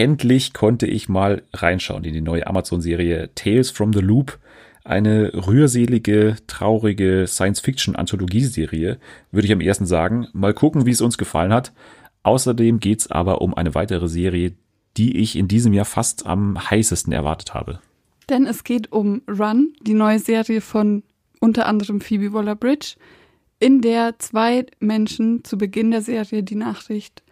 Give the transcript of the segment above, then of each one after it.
endlich konnte ich mal reinschauen in die neue Amazon-Serie Tales from the Loop. Eine rührselige, traurige Science-Fiction-Anthologieserie, würde ich am ersten sagen. Mal gucken, wie es uns gefallen hat. Außerdem geht's aber um eine weitere Serie, die ich in diesem Jahr fast am heißesten erwartet habe. Denn es geht um Run, die neue Serie von unter anderem Phoebe Waller-Bridge, in der zwei Menschen zu Beginn der Serie die Nachricht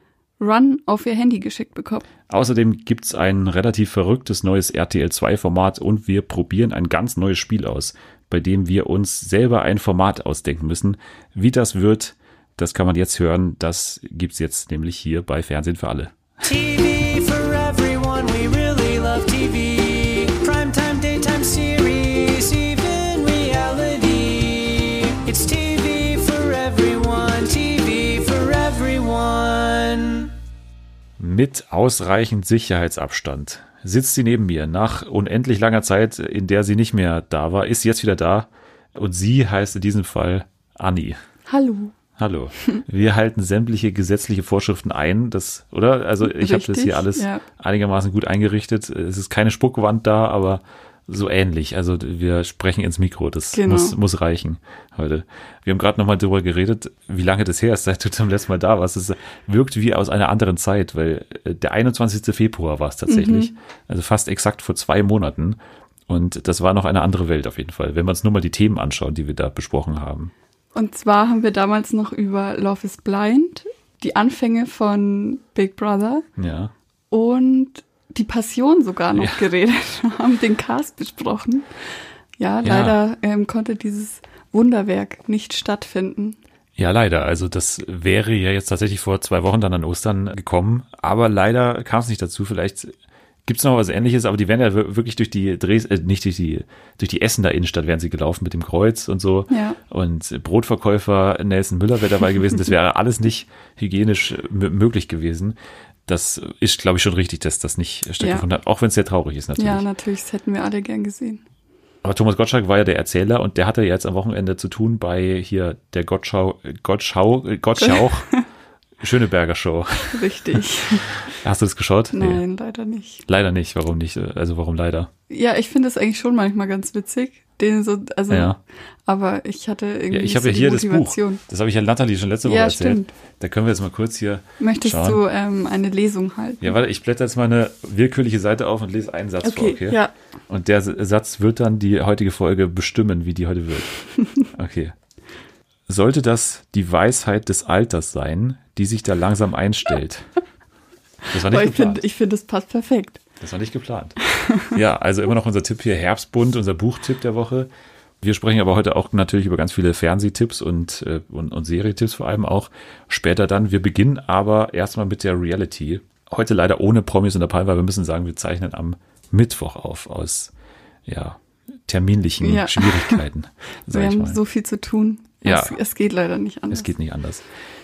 Run auf ihr Handy geschickt bekommen. Außerdem gibt's ein relativ verrücktes neues RTL2-Format und wir probieren ein ganz neues Spiel aus, bei dem wir uns selber ein Format ausdenken müssen. Wie das wird, das kann man jetzt hören. Das gibt's jetzt nämlich hier bei Fernsehen für alle. TV Mit ausreichend Sicherheitsabstand sitzt sie neben mir. Nach unendlich langer Zeit, in der sie nicht mehr da war, ist sie jetzt wieder da. Und sie heißt in diesem Fall Anni. Hallo. Hallo. Wir halten sämtliche gesetzliche Vorschriften ein, das, oder? Also ich habe das hier alles ja. einigermaßen gut eingerichtet. Es ist keine Spuckwand da, aber so ähnlich. Also wir sprechen ins Mikro, das genau. muss, muss reichen heute. Wir haben gerade nochmal darüber geredet, wie lange das her ist, seit du zum letzten Mal da warst. Es wirkt wie aus einer anderen Zeit, weil äh, der 21. Februar war es tatsächlich. Mhm. Also fast exakt vor zwei Monaten. Und das war noch eine andere Welt auf jeden Fall, wenn man uns nur mal die Themen anschaut, die wir da besprochen haben. Und zwar haben wir damals noch über Love is Blind, die Anfänge von Big Brother ja. und die Passion sogar noch ja. geredet, haben den Cast besprochen. Ja, ja. leider ähm, konnte dieses Wunderwerk nicht stattfinden. Ja, leider. Also das wäre ja jetzt tatsächlich vor zwei Wochen dann an Ostern gekommen, aber leider kam es nicht dazu. Vielleicht Gibt es noch was ähnliches, aber die werden ja wirklich durch die Dres äh, nicht durch die, durch die Essener Innenstadt wären sie gelaufen mit dem Kreuz und so. Ja. Und Brotverkäufer Nelson Müller wäre dabei gewesen. Das wäre alles nicht hygienisch möglich gewesen. Das ist, glaube ich, schon richtig, dass das nicht stattgefunden ja. hat, auch wenn es sehr traurig ist natürlich. Ja, natürlich, das hätten wir alle gern gesehen. Aber Thomas Gottschalk war ja der Erzähler und der hatte jetzt am Wochenende zu tun bei hier der Gottschau, Gottschau, Gottschauch Schöneberger Show. Richtig. Hast du das geschaut? Nein, nee. leider nicht. Leider nicht. Warum nicht? Also warum leider? Ja, ich finde es eigentlich schon manchmal ganz witzig. Den so, also, ja. aber ich hatte irgendwie. Ja, ich habe so ja hier das Buch. Das habe ich ja Nathalie schon letzte Woche ja, erzählt. Stimmt. Da können wir jetzt mal kurz hier. Möchtest schauen. du ähm, eine Lesung halten? Ja, warte, ich blätter jetzt mal eine willkürliche Seite auf und lese einen Satz okay, vor, okay? Ja. Und der Satz wird dann die heutige Folge bestimmen, wie die heute wird. Okay. Sollte das die Weisheit des Alters sein, die sich da langsam einstellt? Das war nicht Aber ich finde, ich finde, es passt perfekt. Das war nicht geplant. Ja, also immer noch unser Tipp hier Herbstbund, unser Buchtipp der Woche. Wir sprechen aber heute auch natürlich über ganz viele Fernsehtipps und, äh, und, und Serietipps vor allem auch später dann. Wir beginnen aber erstmal mit der Reality. Heute leider ohne Promis und der Palme, weil wir müssen sagen, wir zeichnen am Mittwoch auf aus ja, terminlichen ja. Schwierigkeiten. wir haben so viel zu tun. Ja. Es, es, geht leider nicht anders. Es geht nicht anders.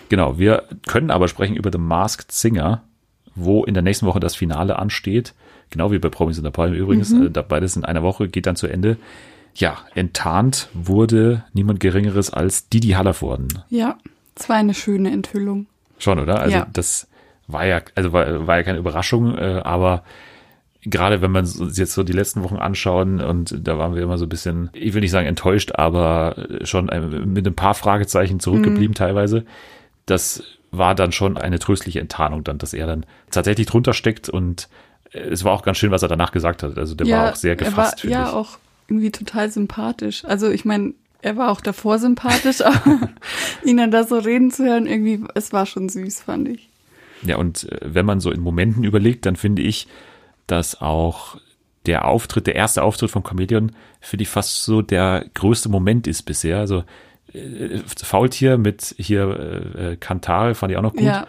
Genau, wir können aber sprechen über The Masked Singer, wo in der nächsten Woche das Finale ansteht. Genau wie bei Promis in der Palme übrigens. Mhm. Äh, beides in einer Woche geht dann zu Ende. Ja, enttarnt wurde niemand Geringeres als Didi Hallervorden. Ja, es war eine schöne Enthüllung. Schon, oder? Also ja. das war ja, also war, war ja keine Überraschung, äh, aber gerade wenn man uns jetzt so die letzten Wochen anschauen und da waren wir immer so ein bisschen, ich will nicht sagen enttäuscht, aber schon mit ein paar Fragezeichen zurückgeblieben mhm. teilweise. Das war dann schon eine tröstliche Enttarnung dann, dass er dann tatsächlich drunter steckt und es war auch ganz schön, was er danach gesagt hat. Also der ja, war auch sehr gefasst. Er war ja ich. auch irgendwie total sympathisch. Also ich meine, er war auch davor sympathisch, aber ihn dann da so reden zu hören, irgendwie, es war schon süß, fand ich. Ja, und äh, wenn man so in Momenten überlegt, dann finde ich, dass auch der Auftritt, der erste Auftritt von Comedian, finde ich fast so der größte Moment ist bisher. Also äh, Faultier mit hier äh, äh Kantare fand ich auch noch gut. Ja.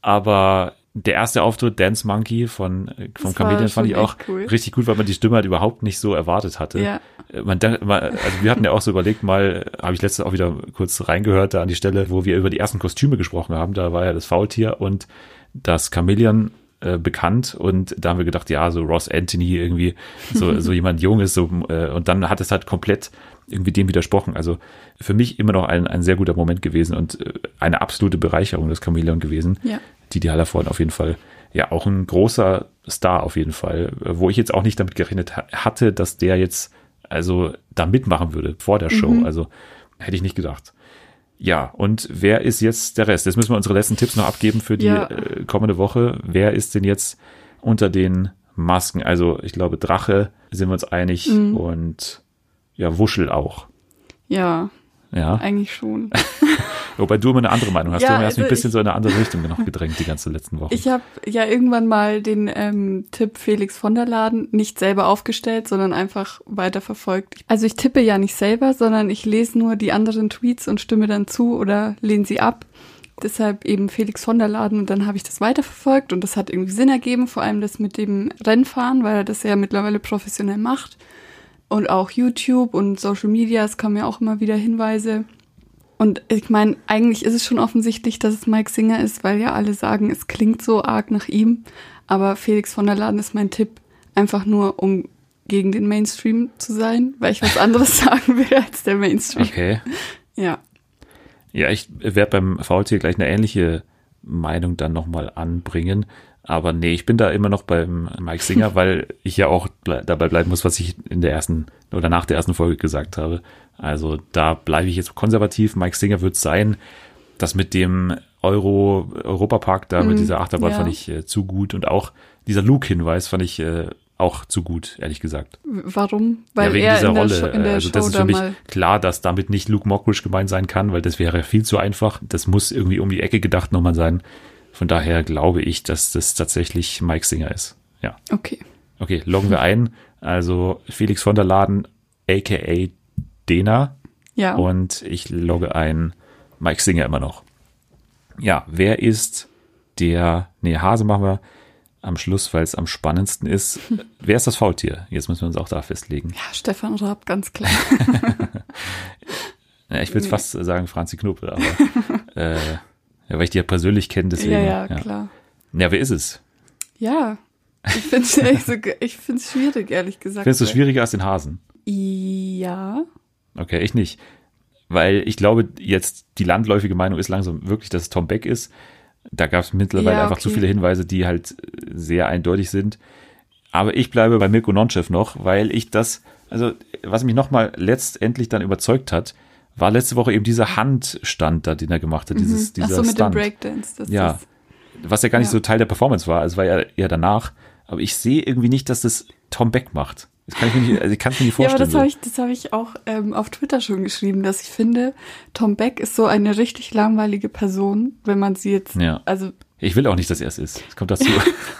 Aber der erste Auftritt Dance Monkey von vom Comedian fand ich auch cool. richtig gut, weil man die Stimme halt überhaupt nicht so erwartet hatte. Ja. Äh, man, also wir hatten ja auch so überlegt, mal habe ich letztens auch wieder kurz reingehört da an die Stelle, wo wir über die ersten Kostüme gesprochen haben. Da war ja das Faultier und das Chameleon äh, bekannt und da haben wir gedacht, ja, so Ross Anthony irgendwie, so, so jemand Junges, so, äh, und dann hat es halt komplett irgendwie dem widersprochen. Also für mich immer noch ein, ein sehr guter Moment gewesen und äh, eine absolute Bereicherung des Chameleon gewesen, ja. die die Hallervorden auf jeden Fall ja auch ein großer Star auf jeden Fall, wo ich jetzt auch nicht damit gerechnet hatte, dass der jetzt also da mitmachen würde vor der Show. Mhm. Also hätte ich nicht gedacht. Ja, und wer ist jetzt der Rest? Jetzt müssen wir unsere letzten Tipps noch abgeben für die ja. äh, kommende Woche. Wer ist denn jetzt unter den Masken? Also ich glaube, Drache sind wir uns einig mhm. und ja, Wuschel auch. Ja, ja. Eigentlich schon. Wobei du immer eine andere Meinung hast. Ja, du hast also mich ein bisschen ich, so in eine andere Richtung noch gedrängt die ganze letzten Woche. Ich habe ja irgendwann mal den ähm, Tipp Felix von der Laden nicht selber aufgestellt, sondern einfach weiterverfolgt. Also ich tippe ja nicht selber, sondern ich lese nur die anderen Tweets und stimme dann zu oder lehne sie ab. Deshalb eben Felix von der Laden und dann habe ich das weiterverfolgt und das hat irgendwie Sinn ergeben, vor allem das mit dem Rennfahren, weil er das ja mittlerweile professionell macht und auch YouTube und Social Media, es kommen ja auch immer wieder Hinweise. Und ich meine, eigentlich ist es schon offensichtlich, dass es Mike Singer ist, weil ja alle sagen, es klingt so arg nach ihm. Aber Felix von der Laden ist mein Tipp, einfach nur um gegen den Mainstream zu sein, weil ich was anderes sagen will als der Mainstream. Okay. Ja. Ja, ich werde beim VT gleich eine ähnliche Meinung dann nochmal anbringen. Aber nee, ich bin da immer noch beim Mike Singer, weil ich ja auch ble dabei bleiben muss, was ich in der ersten oder nach der ersten Folge gesagt habe. Also da bleibe ich jetzt konservativ. Mike Singer wird sein. Das mit dem Euro Europapark da mm, mit dieser Achterbahn ja. fand ich äh, zu gut und auch dieser Luke-Hinweis fand ich äh, auch zu gut, ehrlich gesagt. Warum? Weil ja, wegen dieser Rolle. der also das Show ist für mich klar, dass damit nicht Luke Mockridge gemeint sein kann, weil das wäre viel zu einfach. Das muss irgendwie um die Ecke gedacht nochmal sein. Von daher glaube ich, dass das tatsächlich Mike Singer ist. Ja. Okay. Okay, loggen wir ein. Also Felix von der Laden, aka Dena. Ja. Und ich logge ein Mike Singer immer noch. Ja, wer ist der, nee, Hase machen wir am Schluss, weil es am spannendsten ist. Wer ist das Faultier? Jetzt müssen wir uns auch da festlegen. Ja, Stefan Raab, ganz klar. ja, ich will nee. fast sagen Franzi Knuppel, aber äh, ja, weil ich die ja persönlich kenne, deswegen. Ja, ja, ja, klar. Ja, wer ist es? Ja, ich finde es ich find's schwierig, ehrlich gesagt. Findest du es schwieriger als den Hasen? Ja. Okay, ich nicht. Weil ich glaube, jetzt die landläufige Meinung ist langsam wirklich, dass es Tom Beck ist. Da gab es mittlerweile ja, okay. einfach zu viele Hinweise, die halt sehr eindeutig sind. Aber ich bleibe bei Mirko Nonchev noch, weil ich das, also was mich nochmal letztendlich dann überzeugt hat, war letzte Woche eben dieser Handstand da, den er gemacht hat, dieses, mhm. dieser Ach so, mit Stunt. dem Breakdance. Das ja, ist, was ja gar nicht ja. so Teil der Performance war, es war ja eher danach. Aber ich sehe irgendwie nicht, dass das Tom Beck macht. Das kann ich mir nicht, also ich kann es mir nicht vorstellen. Ja, aber das habe ich, das habe ich auch ähm, auf Twitter schon geschrieben, dass ich finde, Tom Beck ist so eine richtig langweilige Person, wenn man sie jetzt, ja. also ich will auch nicht, dass er es ist. Es kommt dazu.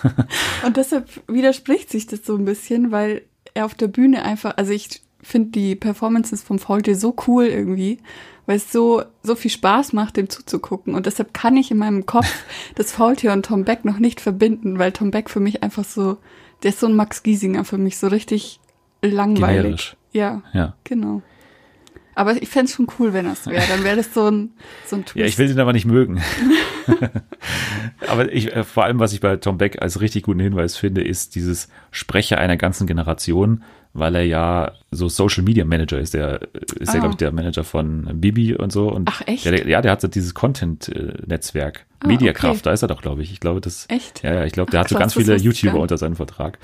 und deshalb widerspricht sich das so ein bisschen, weil er auf der Bühne einfach, also ich finde die Performances vom Faultier so cool irgendwie, weil es so, so viel Spaß macht, dem zuzugucken. Und deshalb kann ich in meinem Kopf das Faultier und Tom Beck noch nicht verbinden, weil Tom Beck für mich einfach so, der ist so ein Max Giesinger für mich, so richtig langweilig. Generisch. Ja, ja, genau. Aber ich fände es schon cool, wenn das wäre. Dann wäre das so ein, so ein Twist. Ja, ich will den aber nicht mögen. aber ich, äh, vor allem, was ich bei Tom Beck als richtig guten Hinweis finde, ist dieses Sprecher einer ganzen Generation weil er ja so Social Media Manager ist. Der ist ah. ja, glaube ich, der Manager von Bibi und so. Und Ach, echt? Der, ja, der hat so dieses Content-Netzwerk. Ah, Mediakraft, okay. da ist er doch, glaube ich. Ich glaube, das. Echt? Ja, ja, ich glaube, der Ach, hat so ganz viele YouTuber unter seinem Vertrag.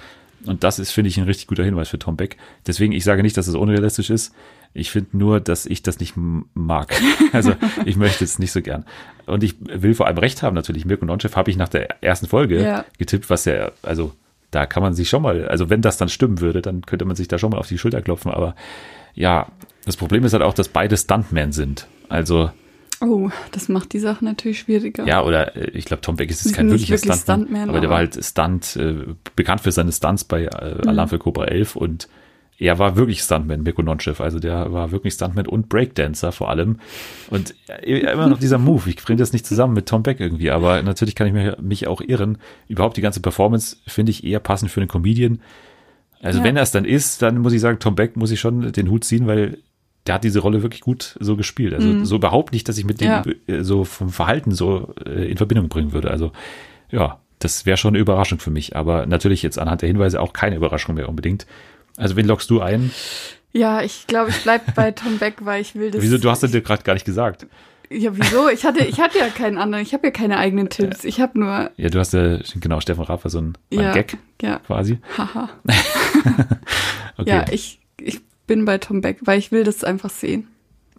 Und das ist, finde ich, ein richtig guter Hinweis für Tom Beck. Deswegen, ich sage nicht, dass es unrealistisch ist. Ich finde nur, dass ich das nicht mag. Also ich möchte es nicht so gern. Und ich will vor allem recht haben, natürlich. Mirko Nonchef habe ich nach der ersten Folge ja. getippt, was ja, also da kann man sich schon mal, also wenn das dann stimmen würde, dann könnte man sich da schon mal auf die Schulter klopfen. Aber ja, das Problem ist halt auch, dass beide Stuntmen sind. Also Oh, das macht die Sache natürlich schwieriger. Ja, oder äh, ich glaube, Tom Beck ist jetzt kein wirklicher wirklich Stuntman, Stuntman, aber, aber der war halt Stunt, äh, bekannt für seine Stunts bei äh, mhm. Alarm für Cobra 11 und er war wirklich Stuntman, Mirko Nonchev. Also der war wirklich Stuntman und Breakdancer vor allem. Und immer noch dieser Move. Ich bringe das nicht zusammen mit Tom Beck irgendwie, aber natürlich kann ich mich auch irren. Überhaupt die ganze Performance finde ich eher passend für einen Comedian. Also ja. wenn er es dann ist, dann muss ich sagen, Tom Beck muss ich schon den Hut ziehen, weil der hat diese Rolle wirklich gut so gespielt. Also mhm. so überhaupt nicht, dass ich mit dem ja. Äh, so vom Verhalten so äh, in Verbindung bringen würde. Also ja, das wäre schon eine Überraschung für mich. Aber natürlich jetzt anhand der Hinweise auch keine Überraschung mehr unbedingt. Also wen lockst du ein? Ja, ich glaube, ich bleib bei Tom Beck, weil ich will das. Wieso? Du hast es dir gerade gar nicht gesagt. Ja, wieso? Ich hatte, ich hatte ja keinen anderen. Ich habe ja keine eigenen Tipps. Ich habe nur. Ja, du hast ja, genau, Steffen Raff war so ein, ein Ja, Gag ja. quasi. Haha. Okay. Ja, ich, ich bin bei Tom Beck, weil ich will das einfach sehen.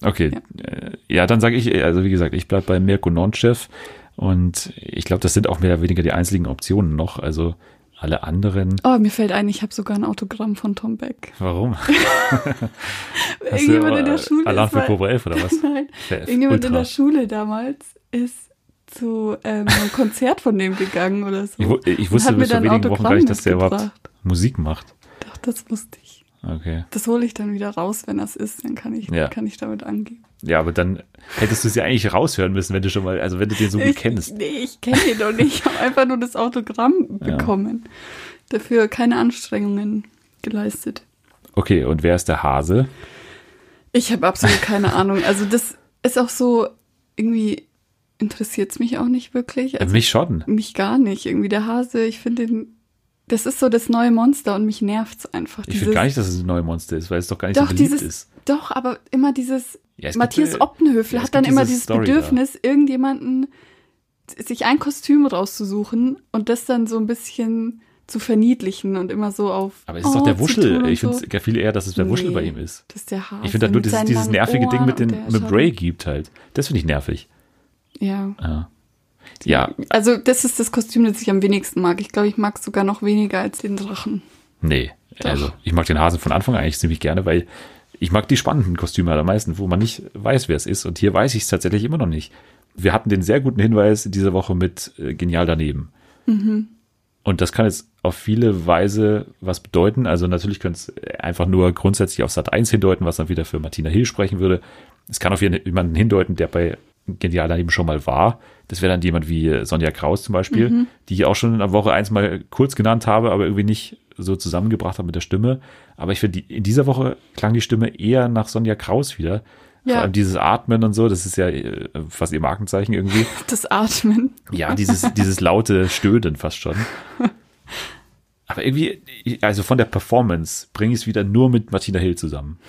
Okay, ja, ja dann sage ich, also wie gesagt, ich bleib bei Mirko Nonchev und ich glaube, das sind auch mehr oder weniger die einzigen Optionen noch. Also alle anderen, Oh, mir fällt ein, ich habe sogar ein Autogramm von Tom Beck. warum? Irgendjemand in der Schule Alarm für Cobra 11 oder was? Nein, irgendjemand in Ultra. der Schule damals ist zu ähm, einem Konzert von dem gegangen oder so. Ich, ich wusste bis vor wenigen Wochen gar nicht, dass der überhaupt. Musik macht. Doch, das wusste ich. Okay. Das hole ich dann wieder raus, wenn das ist, dann kann ich, Ja. kann ich damit angeben. Ja, aber dann hättest du sie eigentlich raushören müssen, wenn du schon mal, also wenn du den so gut ich, kennst. Nee, ich kenne ihn doch nicht. Ich habe einfach nur das Autogramm Ja. bekommen. Dafür keine Anstrengungen geleistet. Okay, und wer ist der Hase? Ich habe absolut keine Ahnung. Also das ist auch so, irgendwie interessiert es mich auch nicht wirklich. Also Mich schon. mich gar nicht. Irgendwie der Hase, ich finde den, das ist so das neue Monster und mich nervt's einfach. Ich finde gar nicht, dass es ein neues Monster ist, weil es doch gar nicht doch, so beliebt dieses, ist. doch, aber immer dieses, Ja, es gibt Matthias eine- Optenhöfel ja, es hat dann gibt immer diese dieses Story Bedürfnis, irgendjemanden, sich ein Kostüm rauszusuchen und das dann so ein bisschen zu verniedlichen und immer so auf. Aber es ist doch der zu Wuschel. Ich finde so. es viel eher, dass es der Wuschel Nee, bei ihm ist. Das ist der Hase. Ich finde halt nur dieses, dieses nervige Ding Ohren mit, den, der mit Schatten. Ray gibt halt. Das finde ich nervig. Ja. Ja. Ja, Also, das ist das Kostüm, das ich am wenigsten mag. Ich glaube, ich mag es sogar noch weniger als den Drachen. nee. Doch. Also, ich mag den Hasen von Anfang an eigentlich ziemlich gerne, weil ich mag die spannenden Kostüme am meisten, wo man nicht weiß, wer es ist. Und hier weiß ich es tatsächlich immer noch nicht. Wir hatten den sehr guten Hinweis diese Woche mit äh, Genial daneben. Und das kann jetzt auf viele Weise was bedeuten. Also natürlich könnte es einfach nur grundsätzlich auf Sat 1 hindeuten, was dann wieder für Martina Hill sprechen würde. Es kann auf jemanden hindeuten, der bei Genial daneben schon mal war. Das wäre dann jemand wie Sonja Kraus zum Beispiel, die ich auch schon in Woche 1 mal kurz genannt habe, aber irgendwie nicht so zusammengebracht habe mit der Stimme. Aber ich finde, die- in dieser Woche klang die Stimme eher nach Sonja Kraus wieder. Ja. Vor allem dieses Atmen und so, das ist ja äh, fast ihr Markenzeichen irgendwie. Das Atmen. Ja, dieses, dieses laute Stöhnen fast schon. Aber irgendwie, also von der Performance bringe ich es wieder nur mit Martina Hill zusammen.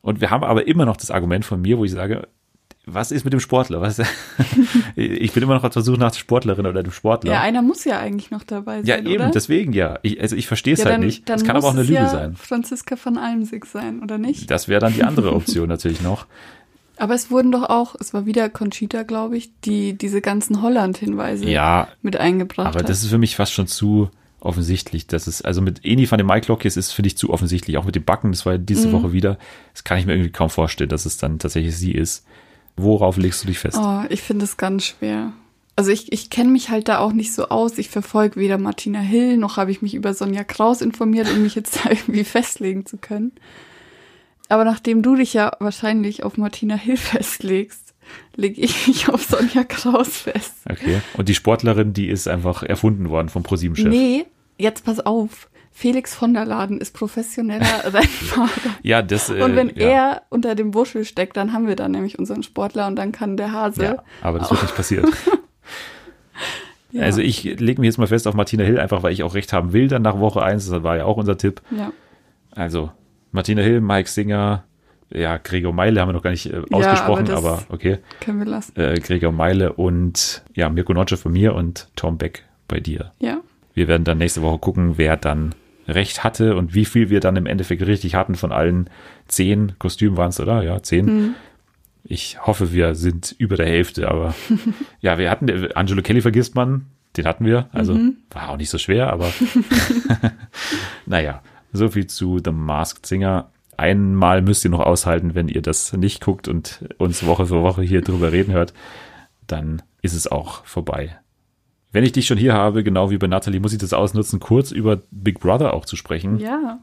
Und wir haben aber immer noch das Argument von mir, wo ich sage, was ist mit dem Sportler? Was, ich bin immer noch auf der Suche nach der Sportlerin oder dem Sportler. Ja, einer muss ja eigentlich noch dabei Ja, sein, eben, oder? deswegen ja. Ich, also ich verstehe es ja, halt dann, nicht. Dann Das kann aber auch eine Lüge es ja sein. Franziska von Almsig sein, oder nicht? Das wäre dann die andere Option natürlich noch. Aber es wurden doch auch, es war wieder Conchita, glaube ich, die diese ganzen Holland-Hinweise Ja, mit eingebracht Aber hat. das ist für mich fast schon zu offensichtlich. Das ist, also mit Eni van den Maiklocke ist es, finde ich, zu offensichtlich. Auch mit dem Backen, das war ja diese Mhm. Woche wieder. Das kann ich mir irgendwie kaum vorstellen, dass es dann tatsächlich sie ist. Worauf legst du dich fest? Oh, ich finde es ganz schwer. Also ich, ich kenne mich halt da auch nicht so aus. Ich verfolge weder Martina Hill, noch habe ich mich über Sonja Kraus informiert, um mich jetzt da irgendwie festlegen zu können. Aber nachdem du dich ja wahrscheinlich auf Martina Hill festlegst, lege ich mich auf Sonja Kraus fest. Okay. Und die Sportlerin, die ist einfach erfunden worden vom ProSieben-Chef. Nee, jetzt pass auf. Felix von der Laden ist professioneller Rennfahrer. Ja, das. Äh, Und wenn ja. er unter dem Buschel steckt, dann haben wir dann nämlich unseren Sportler und dann kann der Hase. Ja, aber das wird nicht passieren. Ja. Also ich lege mich jetzt mal fest auf Martina Hill, einfach weil ich auch recht haben will dann nach Woche 1. Das war ja auch unser Tipp. ja. Also Martina Hill, Mike Singer, ja, Gregor Meile haben wir noch gar nicht äh, ausgesprochen, das- aber okay. können wir lassen. äh, Gregor Meile und ja, Mirko Notche von mir und Tom Beck bei dir. Ja. Wir werden dann nächste Woche gucken, wer dann recht hatte und wie viel wir dann im Endeffekt richtig hatten von allen zehn Kostümen waren es, oder? Ja, zehn. Hm. Ich hoffe, wir sind über der Hälfte, aber ja, wir hatten, Angelo Kelly vergisst man, den hatten wir, also Mhm. war auch nicht so schwer, aber naja, so viel zu The Masked Singer. Einmal müsst ihr noch aushalten, wenn ihr das nicht guckt und uns Woche für Woche hier drüber reden hört, dann ist es auch vorbei. Wenn ich dich schon hier habe, genau wie bei Natalie, muss ich das ausnutzen, kurz über Big Brother auch zu sprechen. Ja.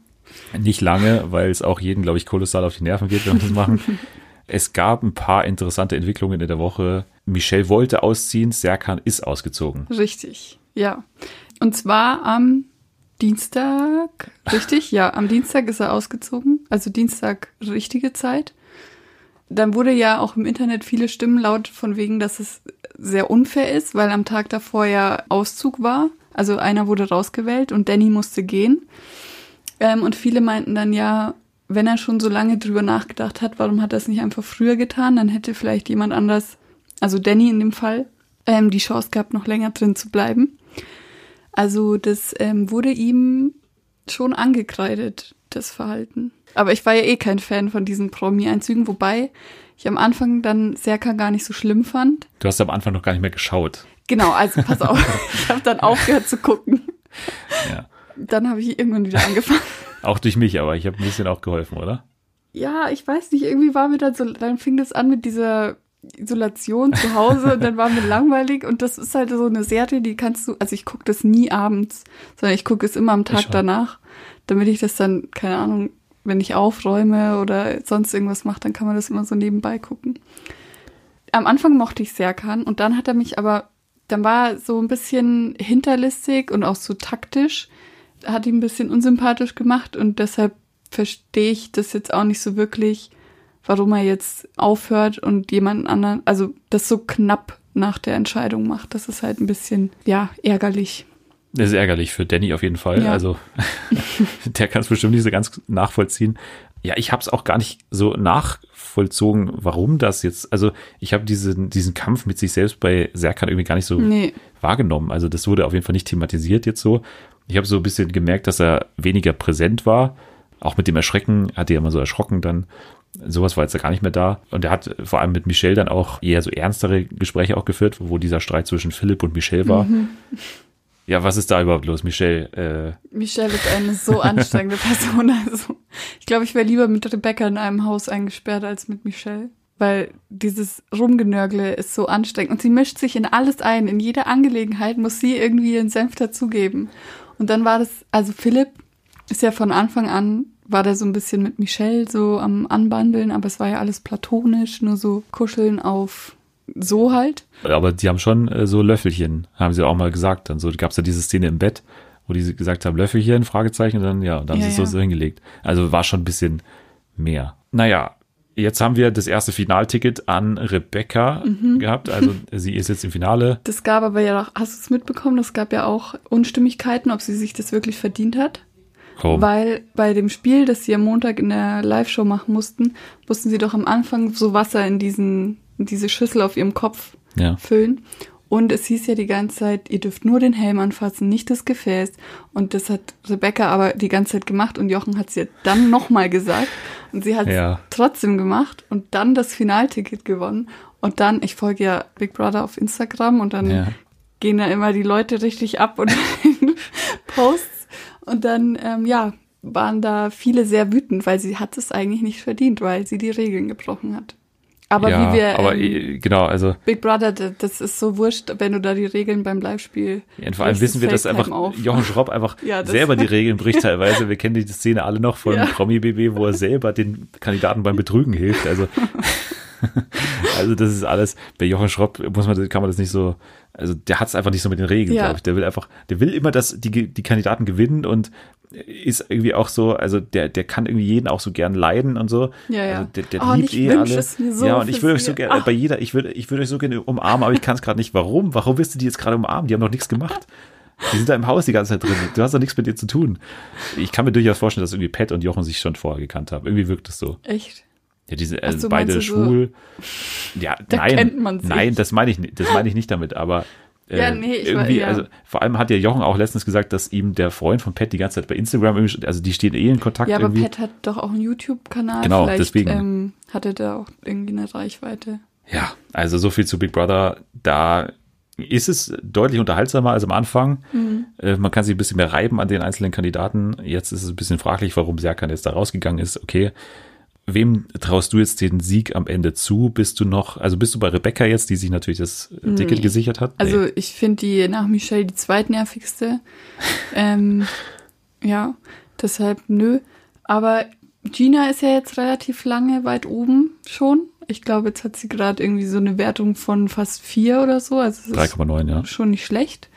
Nicht lange, weil es auch jeden, glaube ich, kolossal auf die Nerven geht, wenn wir das machen. es gab ein paar interessante Entwicklungen in der Woche. Michelle wollte ausziehen, Serkan ist ausgezogen. Richtig. Ja. Und zwar am Dienstag, richtig? Ja, am Dienstag ist er ausgezogen. Also Dienstag richtige Zeit. Dann wurde ja auch im Internet viele Stimmen laut von wegen, dass es sehr unfair ist, weil am Tag davor ja Auszug war. Also einer wurde rausgewählt und Danny musste gehen. Ähm, und viele meinten dann ja, wenn er schon so lange drüber nachgedacht hat, warum hat er es nicht einfach früher getan? Dann hätte vielleicht jemand anders also Danny in dem Fall, ähm, die Chance gehabt, noch länger drin zu bleiben. Also das ähm, wurde ihm schon angekreidet, das Verhalten. Aber ich war ja eh kein Fan von diesen Promi-Einzügen, wobei ich am Anfang dann Serkan gar nicht so schlimm fand. Du hast am Anfang noch gar nicht mehr geschaut. Genau, also pass auf, ich habe dann aufgehört zu gucken. Ja. Dann habe ich irgendwann wieder angefangen. Auch durch mich, aber ich habe ein bisschen auch geholfen, oder? Ja, ich weiß nicht, irgendwie war mir dann so, dann fing das an mit dieser Isolation zu Hause und dann war mir langweilig und das ist halt so eine Serie, die kannst du, also ich gucke das nie abends, sondern ich gucke es immer am Tag danach, damit ich das dann, keine Ahnung, wenn ich aufräume oder sonst irgendwas mache, dann kann man das immer so nebenbei gucken. Am Anfang mochte ich Serkan und dann hat er mich aber, dann war er so ein bisschen hinterlistig und auch so taktisch, hat ihn ein bisschen unsympathisch gemacht und deshalb verstehe ich das jetzt auch nicht so wirklich, warum er jetzt aufhört und jemand anderen, also das so knapp nach der Entscheidung macht. Das ist halt ein bisschen, ja, ärgerlich. Das ist ärgerlich für Danny auf jeden Fall. Ja. Also der kann es bestimmt nicht so ganz nachvollziehen. Ja, ich habe es auch gar nicht so nachvollzogen, warum das jetzt. Also ich habe diesen diesen Kampf mit sich selbst bei Serkan irgendwie gar nicht so nee. wahrgenommen. Also das wurde auf jeden Fall nicht thematisiert jetzt so. Ich habe so ein bisschen gemerkt, dass er weniger präsent war. Auch mit dem Erschrecken hat er immer so erschrocken dann. Sowas war jetzt gar nicht mehr da. Und er hat vor allem mit Michelle dann auch eher so ernstere Gespräche auch geführt, wo dieser Streit zwischen Philipp und Michelle war. Mhm. Ja, was ist da überhaupt los, Michelle? Äh Michelle ist eine so anstrengende Person. Also, ich glaube, ich wäre lieber mit Rebecca in einem Haus eingesperrt als mit Michelle. Weil dieses Rumgenörgle ist so anstrengend. Und sie mischt sich in alles ein. In jeder Angelegenheit muss sie irgendwie ihren Senf dazugeben. Und dann war das, also Philipp ist ja von Anfang an, war der so ein bisschen mit Michelle so am Anbandeln, aber es war ja alles platonisch, nur so kuscheln auf so halt. Aber die haben schon äh, so Löffelchen, haben sie auch mal gesagt. Dann so gab es ja diese Szene im Bett, wo die gesagt haben, Löffelchen, Fragezeichen, und dann, ja, dann ja, haben sie es ja. so hingelegt. Also war schon ein bisschen mehr. Naja, jetzt haben wir das erste Finalticket an Rebecca mhm. gehabt. Also sie ist jetzt im Finale. Das gab aber ja auch, hast du es mitbekommen? Das gab ja auch Unstimmigkeiten, ob sie sich das wirklich verdient hat. Warum? Weil bei dem Spiel, das sie am Montag in der Live-Show machen mussten, mussten sie doch am Anfang so Wasser in diesen diese Schüssel auf ihrem Kopf ja. füllen. Und es hieß ja die ganze Zeit, ihr dürft nur den Helm anfassen, nicht das Gefäß. Und das hat Rebecca aber die ganze Zeit gemacht und Jochen hat es ihr dann nochmal gesagt. Und sie hat es ja. trotzdem gemacht und dann das Finalticket gewonnen. Und dann, ich folge ja Big Brother auf Instagram und dann ja. gehen da immer die Leute richtig ab und Posts. Und dann, ähm, ja, waren da viele sehr wütend, weil sie hat es eigentlich nicht verdient, weil sie die Regeln gebrochen hat. Aber ja, wie wir. Aber ähm, genau, also. Big Brother, das ist so wurscht, wenn du da die Regeln beim Live-Spiel. Ja, vor allem wissen wir, dass einfach auf. Jochen Schropp einfach ja, selber die Regeln bricht teilweise. Wir kennen die Szene alle noch von ja. Promi BB, wo er selber den Kandidaten beim Betrügen hilft. Also. also das ist alles, bei Jochen Schropp muss man, kann man das nicht so, also der hat es einfach nicht so mit den Regeln, ja. glaube ich. Der will einfach, der will immer, dass die, die Kandidaten gewinnen und ist irgendwie auch so, also der, der kann irgendwie jeden auch so gern leiden und so. Ja, ja. Also der, der oh, liebt eh alle. So ja, und ich würde euch so gerne, bei jeder, ich würde, ich würde euch so gerne umarmen, aber ich kann es gerade nicht. Warum? Warum wirst du die jetzt gerade umarmen? Die haben noch nichts gemacht. Die sind da im Haus die ganze Zeit drin. Du hast doch nichts mit dir zu tun. Ich kann mir durchaus vorstellen, dass irgendwie Pat und Jochen sich schon vorher gekannt haben. Irgendwie wirkt es so. Echt? Ja, diese äh, so, beide schwul. So, ja, nein, nein, das meine ich, das meine ich nicht damit. Aber äh, ja, nee, ich irgendwie, war, ja. also vor allem hat ja Jochen auch letztens gesagt, dass ihm der Freund von Pat die ganze Zeit bei Instagram, also die stehen eh in Kontakt. Ja, aber irgendwie. Pat hat doch auch einen YouTube-Kanal. Genau, Vielleicht, deswegen. Ähm, hatte da auch irgendwie eine Reichweite. Ja, also so viel zu Big Brother. Da ist es deutlich unterhaltsamer als am Anfang. Mhm. Äh, man kann sich ein bisschen mehr reiben an den einzelnen Kandidaten. Jetzt ist es ein bisschen fraglich, warum Serkan jetzt da rausgegangen ist. Okay, Wem traust du jetzt den Sieg am Ende zu? Bist du noch, also bist du bei Rebecca jetzt, die sich natürlich das äh, Ticket nee. gesichert hat? Also nee. Also ich finde die nach Michelle die zweitnervigste. ähm, ja, deshalb nö. Aber Gina ist ja jetzt relativ lange weit oben schon. Ich glaube, jetzt hat sie gerade irgendwie so eine Wertung von fast vier oder so. Also 3,9, ja. Schon nicht schlecht.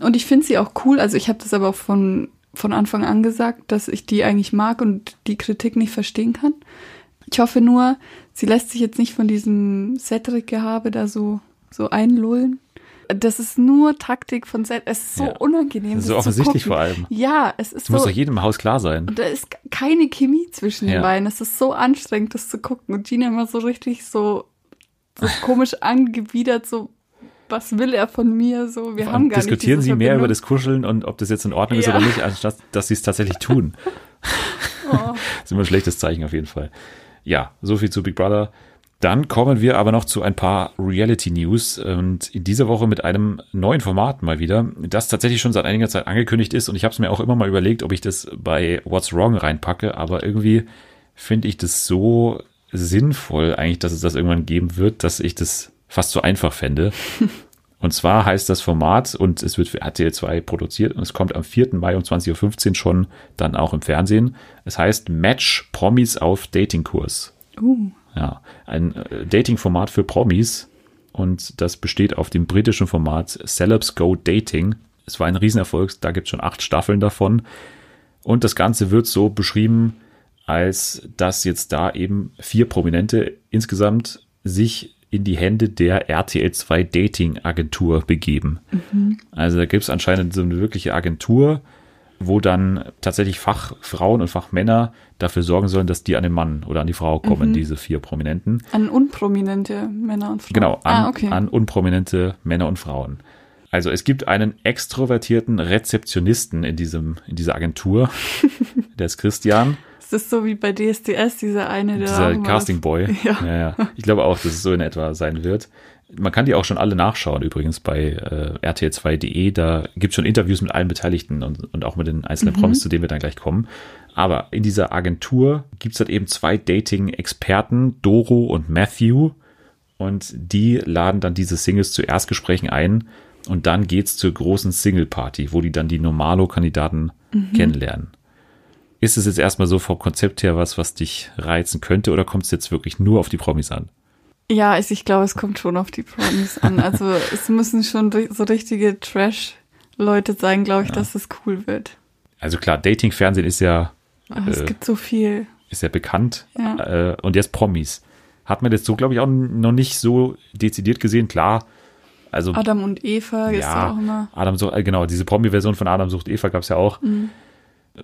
Und ich finde sie auch cool. Also ich habe das aber auch von von Anfang an gesagt, dass ich die eigentlich mag und die Kritik nicht verstehen kann. Ich hoffe nur, sie lässt sich jetzt nicht von diesem Cedric-Gehabe da so, so einlullen. Das ist nur Taktik von Cedric. Es ist so ja. unangenehm. Das ist so offensichtlich vor allem. Ja, es ist das so. muss doch jedem im Haus klar sein. Und da ist keine Chemie zwischen ja. den beiden. Es ist so anstrengend, das zu gucken. Und Gina immer so richtig so so komisch angewidert, so, was will er von mir? So, wir haben gar Diskutieren nicht Sie mehr über das Kuscheln und ob das jetzt in Ordnung ist Ja. oder nicht, anstatt dass Sie es tatsächlich tun. Oh. Das ist immer ein schlechtes Zeichen auf jeden Fall. Ja, so viel zu Big Brother. Dann kommen wir aber noch zu ein paar Reality News und in dieser Woche mit einem neuen Format mal wieder, das tatsächlich schon seit einiger Zeit angekündigt ist und ich habe es mir auch immer mal überlegt, ob ich das bei What's Wrong reinpacke, aber irgendwie finde ich das so sinnvoll eigentlich, dass es das irgendwann geben wird, dass ich das fast so einfach fände. Und zwar heißt das Format und es wird für RTL 2 produziert und es kommt am 4. Mai um 20.15 Uhr schon dann auch im Fernsehen. Es heißt Match Promis auf Datingkurs. Uh, Ja, ein äh, Dating-Format für Promis und das besteht auf dem britischen Format Celebs Go Dating. Es war ein Riesenerfolg, da gibt es schon acht Staffeln davon und das Ganze wird so beschrieben, als dass jetzt da eben vier Prominente insgesamt sich in die Hände der RTL 2 Dating Agentur begeben. Also da gibt es anscheinend so eine wirkliche Agentur, wo dann tatsächlich Fachfrauen und Fachmänner dafür sorgen sollen, dass die an den Mann oder an die Frau kommen, diese vier Prominenten. an unprominente Männer und Frauen. Genau, an, ah, okay. an unprominente Männer und Frauen. Also es gibt einen extrovertierten Rezeptionisten in diesem, in dieser Agentur. der ist Christian, Es ist so wie bei DSDS, dieser eine, der dieser Casting Boy. Ja. Ja, ja. Ich glaube auch, dass es so in etwa sein wird. Man kann die auch schon alle nachschauen, übrigens bei äh, rtl2.de. Da gibt es schon Interviews mit allen Beteiligten und, und auch mit den einzelnen Mhm. Promis, zu denen wir dann gleich kommen. Aber in dieser Agentur gibt es halt eben zwei Dating-Experten, Doro und Matthew. Und die laden dann diese Singles zu Erstgesprächen ein. Und dann geht's zur großen Single-Party, wo die dann die Normalo-Kandidaten Mhm. kennenlernen. Ist es jetzt erstmal so vom Konzept her was, was dich reizen könnte, oder kommt es jetzt wirklich nur auf die Promis an? Ja, also ich glaube, es kommt schon auf die Promis an. Also es müssen schon so richtige Trash-Leute sein, glaube ich, dass es cool wird. Also klar, Dating-Fernsehen ist ja, Aber es Äh, gibt so viel. ist ja bekannt. Ja. Äh, und jetzt Promis. Hat man jetzt so, glaube ich, auch noch nicht so dezidiert gesehen. Klar, also Adam und Eva ist ja ja, auch immer. Adam sucht, äh, genau, diese Promi-Version von Adam sucht Eva gab es ja auch. Mhm.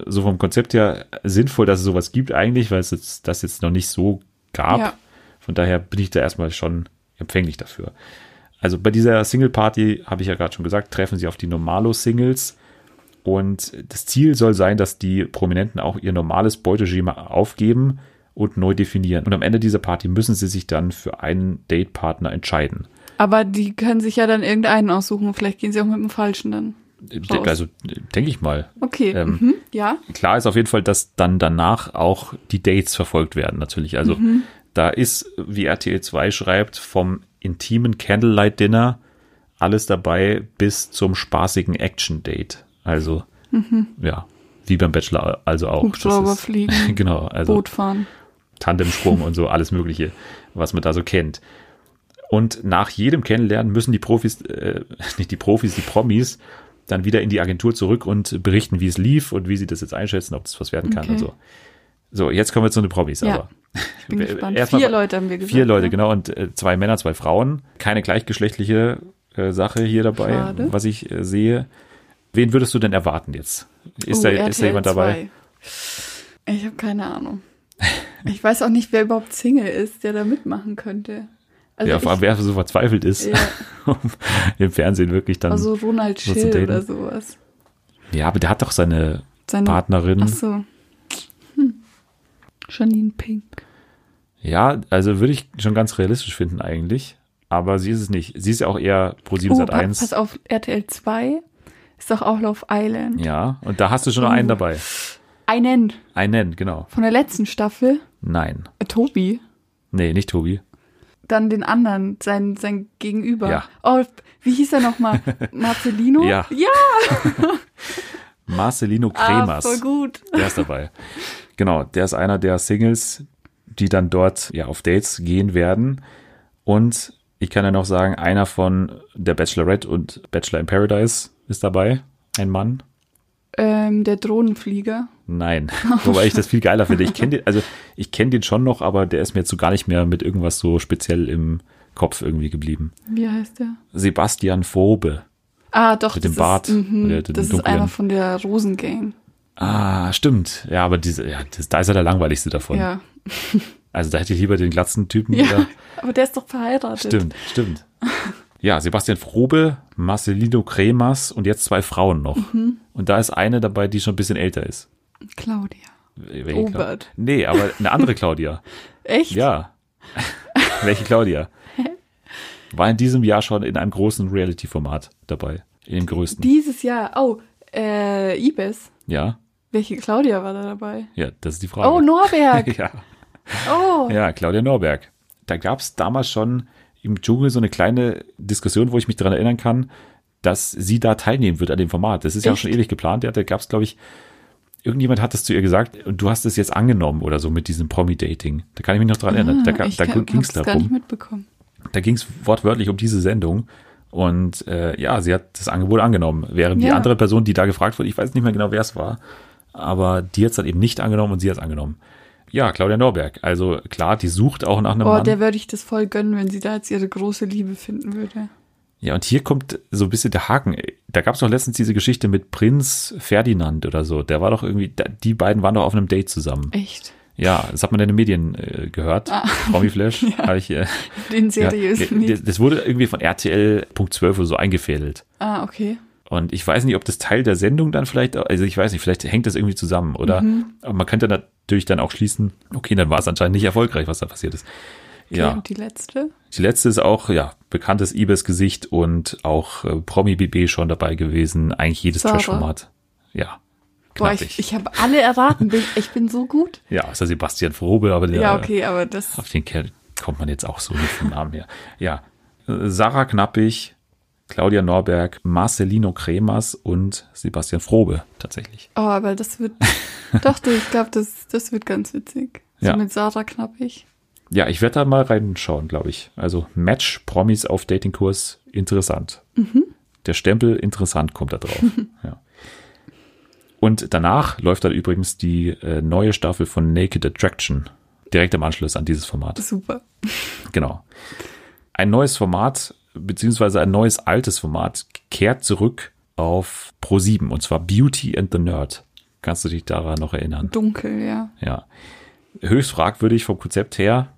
So vom Konzept her sinnvoll, dass es sowas gibt eigentlich, weil es jetzt, das jetzt noch nicht so gab. Ja. Von daher bin ich da erstmal schon empfänglich dafür. Also bei dieser Single-Party, habe ich ja gerade schon gesagt, treffen sie auf die Normalo-Singles. Und das Ziel soll sein, dass die Prominenten auch ihr normales Beuteschema aufgeben und neu definieren. Und am Ende dieser Party müssen sie sich dann für einen Datepartner entscheiden. Aber die können sich ja dann irgendeinen aussuchen. Vielleicht gehen sie auch mit dem Falschen dann. Raus. Also denke ich mal. Okay, Ähm, mhm. ja. Klar ist auf jeden Fall, dass dann danach auch die Dates verfolgt werden, natürlich. Also da ist, wie RTL 2 schreibt, vom intimen Candlelight Dinner alles dabei bis zum spaßigen Action Date. Also, ja, wie beim Bachelor also auch. Hubschrauber ist- fliegen, genau, also Boot fahren. Tandemsprung und so, alles Mögliche, was man da so kennt. Und nach jedem Kennenlernen müssen die Profis, äh, nicht die Profis, die Promis, dann wieder in die Agentur zurück und berichten, wie es lief und wie sie das jetzt einschätzen, ob das was werden kann Okay. und so. So, jetzt kommen wir zu den Promis, Ja. aber. Ich bin gespannt. Erstmal- Vier Leute haben wir gesagt. Vier Leute, ne? genau, und äh, zwei Männer, zwei Frauen. Keine gleichgeschlechtliche äh, Sache hier dabei, Schade. was ich äh, sehe. Wen würdest du denn erwarten jetzt? Ist, Oh, da, ist da jemand dabei? 2. Ich habe keine Ahnung. Ich weiß auch nicht, wer überhaupt Single ist, der da mitmachen könnte. Also ja, ich, vor allem, wer so verzweifelt ist, Ja. im Fernsehen wirklich dann. also Ronald Schill oder sowas. ja, aber der hat doch seine Seine, Partnerin. Ach so. Hm. Janine Pink. Ja, also würde ich schon ganz realistisch finden eigentlich. Aber sie ist es nicht. Sie ist ja auch eher Pro 7 Oh, Sat pa- 1. pass auf, RTL 2 ist doch auch Love Island. Ja, und da hast du schon noch einen Oh. dabei. Einen Einen, genau. von der letzten Staffel, Nein. äh, Tobi. Nee, nicht Tobi. Dann den anderen, sein, sein Gegenüber. Ja. Oh, wie hieß er nochmal? Marcelino? Ja. Ja, Marcelino ah, Cremas. voll gut. Der ist dabei. Genau, der ist einer der Singles, die dann dort ja auf Dates gehen werden. Und ich kann ja noch sagen, einer von der Bachelorette und Bachelor in Paradise ist dabei. Ein Mann. Ähm, der Drohnenflieger. Nein, wobei ich das viel geiler finde. Ich kenne den, also ich kenne den schon noch, aber der ist mir jetzt so gar nicht mehr mit irgendwas so speziell im Kopf irgendwie geblieben. Wie heißt der? Sebastian Fobe. Ah, doch. Mit das dem Bart, Ist, mhm, der- den das ist dunklen. einer von der Rosengang. Ah, stimmt. Ja, aber diese, ja, das, da ist er der langweiligste davon. Ja. Also da hätte ich lieber den glatzen Typen Ja, wieder. aber der ist doch verheiratet. Stimmt, stimmt. Ja, Sebastian Frobe, Marcelino Cremas und jetzt zwei Frauen noch. Mhm. Und da ist eine dabei, die schon ein bisschen älter ist. Claudia. Welche Cla- Robert. Nee, aber eine andere Claudia. Echt? Ja. Welche Claudia? War in diesem Jahr schon in einem großen Reality-Format dabei. In dem größten. Dieses Jahr. Oh, äh, Ibis. ja, Welche Claudia war da dabei? ja, das ist die Frage. Oh, Norberg. ja. Oh. Ja, Claudia Norberg. Da gab es damals schon im Dschungel so eine kleine Diskussion, wo ich mich daran erinnern kann, dass sie da teilnehmen wird an dem Format. Das ist ja auch Echt? schon ewig geplant. Ja, da gab es, glaube ich, irgendjemand hat das zu ihr gesagt und du hast es jetzt angenommen oder so mit diesem Promi-Dating. Da kann ich mich noch dran erinnern. Da, Ah, da ging es hab's gar nicht darum. mitbekommen. Da ging es wortwörtlich um diese Sendung. Und äh, ja, sie hat das Angebot angenommen. Während die Ja. andere Person, die da gefragt wurde, ich weiß nicht mehr genau, wer es war, aber die hat es dann eben nicht angenommen und sie hat es angenommen. Ja, Claudia Norberg. Also klar, die sucht auch nach einem Oh, Mann. der würde ich das voll gönnen, wenn sie da jetzt ihre große Liebe finden würde. Ja, und hier kommt so ein bisschen der Haken. Da gab es doch letztens diese Geschichte mit Prinz Ferdinand oder so. Der war doch irgendwie, die beiden waren doch auf einem Date zusammen. Echt? Ja, das hat man in den Medien äh, gehört. Ah. Promiflash. Hab ich, äh, Den ja, seriösen das, nicht. das wurde irgendwie von RTL Punkt 12 oder so eingefädelt. Ah, okay. Und ich weiß nicht, ob das Teil der Sendung dann vielleicht, also ich weiß nicht, vielleicht hängt das irgendwie zusammen oder Mhm. aber man könnte natürlich dann auch schließen, okay, dann war es anscheinend nicht erfolgreich, was da passiert ist. okay. Ja, Und die letzte? die letzte ist auch, ja, bekanntes Ibis-Gesicht und auch äh, Promi-BB schon dabei gewesen. Eigentlich jedes. Trash-Format. Ja. Boah, ich, ich habe alle erraten. Ich bin so gut. ja, ist der Sebastian Frobel, aber der, Ja, okay, aber das. auf den Kerl kommt man jetzt auch so nicht vom Namen her. Ja, Sarah Knappig, Claudia Norberg, Marcelino Cremas und Sebastian Frobe tatsächlich. Oh, aber das wird. doch, du, ich glaube, das, das wird ganz witzig. So Ja. mit Sarah Knappig. Ja, ich werde da mal reinschauen, glaube ich. Also Match, Promis auf Datingkurs, interessant. Der Stempel interessant kommt da drauf. ja. Und danach läuft dann übrigens die äh, neue Staffel von Naked Attraction. Direkt im Anschluss an dieses Format. Super. Genau. Ein neues Format, beziehungsweise ein neues altes Format, kehrt zurück auf Pro7 und zwar Beauty and the Nerd. Kannst du dich daran noch erinnern? Dunkel, ja. Ja. Höchst fragwürdig vom Konzept her.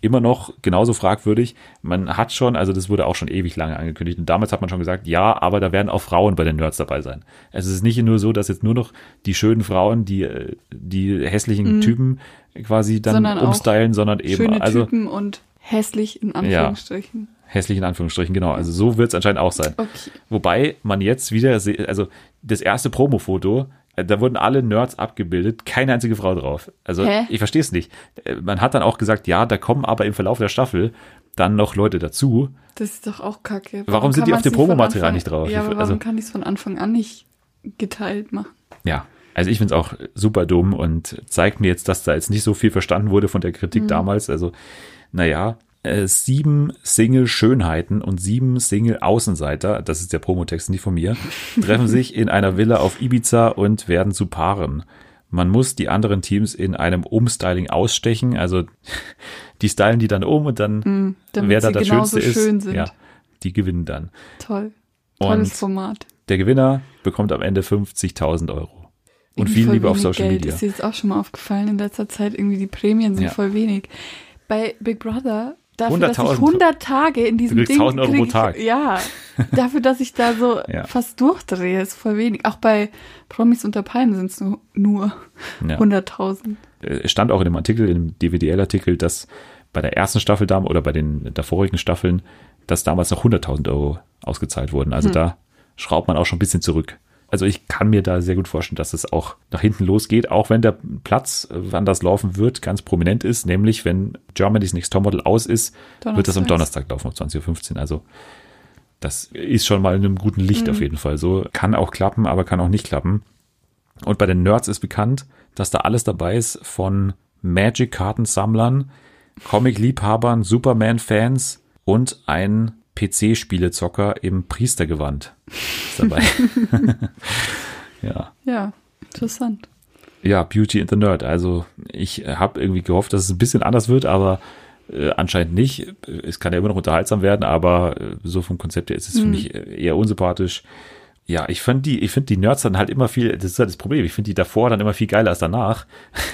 Immer noch genauso fragwürdig. Man hat schon, also das wurde auch schon ewig lange angekündigt. Und damals hat man schon gesagt, ja, aber da werden auch Frauen bei den Nerds dabei sein. Es ist nicht nur so, dass jetzt nur noch die schönen Frauen, die, äh, die hässlichen Typen quasi dann Mhm. Sondern umstylen, sondern eben, Schöne also Typen und hässlich in Anführungsstrichen. Hässlich in Anführungsstrichen, genau. Also so wird es anscheinend auch sein. Okay. Wobei man jetzt wieder, also das erste Promo-Foto, äh, da wurden alle Nerds abgebildet, keine einzige Frau drauf. Also Hä? ich verstehe es nicht. Äh, Man hat dann auch gesagt, ja, da kommen aber im Verlauf der Staffel dann noch Leute dazu. Das ist doch auch kacke. Warum sind kann die auf dem Promomaterial nicht drauf? Ja, aber warum Also- kann ich es von Anfang an nicht geteilt machen? Ja, also ich finde es auch super dumm und zeigt mir jetzt, dass da jetzt nicht so viel verstanden wurde von der Kritik damals. Also, naja, äh, sieben Single-Schönheiten und sieben Single-Außenseiter, das ist der Promotext nicht von mir, treffen sich in einer Villa auf Ibiza und werden zu Paaren. Man muss die anderen Teams in einem Umstyling ausstechen, also die stylen die dann um und dann, damit wer da das Schönste schön ist, sind. ja, die gewinnen dann. Toll. Tolles Und Format. der Gewinner bekommt am Ende 50.000 Euro. Und viel Liebe auf Social Geld. Media. Ist dir jetzt auch schon mal aufgefallen in letzter Zeit, irgendwie die Prämien sind Ja. voll wenig. Bei Big Brother, dafür, dass ich 100.000. 100 Tage in diesem Ding 1000 Euro pro Tag. Ja, dafür, dass ich da so Ja. fast durchdrehe, ist voll wenig. Auch bei Promis unter Palmen sind es nur, nur Ja. 100.000. Es stand auch in dem Artikel, in dem DWDL-Artikel, dass bei der ersten Staffel dam- oder bei den davorigen Staffeln, dass damals noch 100.000 Euro ausgezahlt wurden. Hm. Also da schraubt man auch schon ein bisschen zurück. Also ich kann mir da sehr gut vorstellen, dass es auch nach hinten losgeht, auch wenn der Platz, äh, wann das laufen wird, ganz prominent ist, nämlich wenn Germany's Next Topmodel aus ist, wird das am. Donnerstag laufen, um 20.15 Uhr. Also das ist schon mal in einem guten Licht Mhm. auf jeden Fall. So kann auch klappen, aber kann auch nicht klappen. Und bei den Nerds ist bekannt, dass da alles dabei ist von Magic-Kartensammlern, Comic-Liebhabern, Superman-Fans und ein PC-Spielezocker im Priestergewand ist dabei. ja. Ja, interessant. ja, Beauty and the Nerd. Also ich habe irgendwie gehofft, dass es ein bisschen anders wird, aber äh, anscheinend nicht. Es kann ja immer noch unterhaltsam werden, aber äh, so vom Konzept her ist es für mich äh, eher unsympathisch. Ja, ich fand die, ich finde die Nerds dann halt immer viel, das ist halt das Problem, ich finde die davor dann immer viel geiler als danach.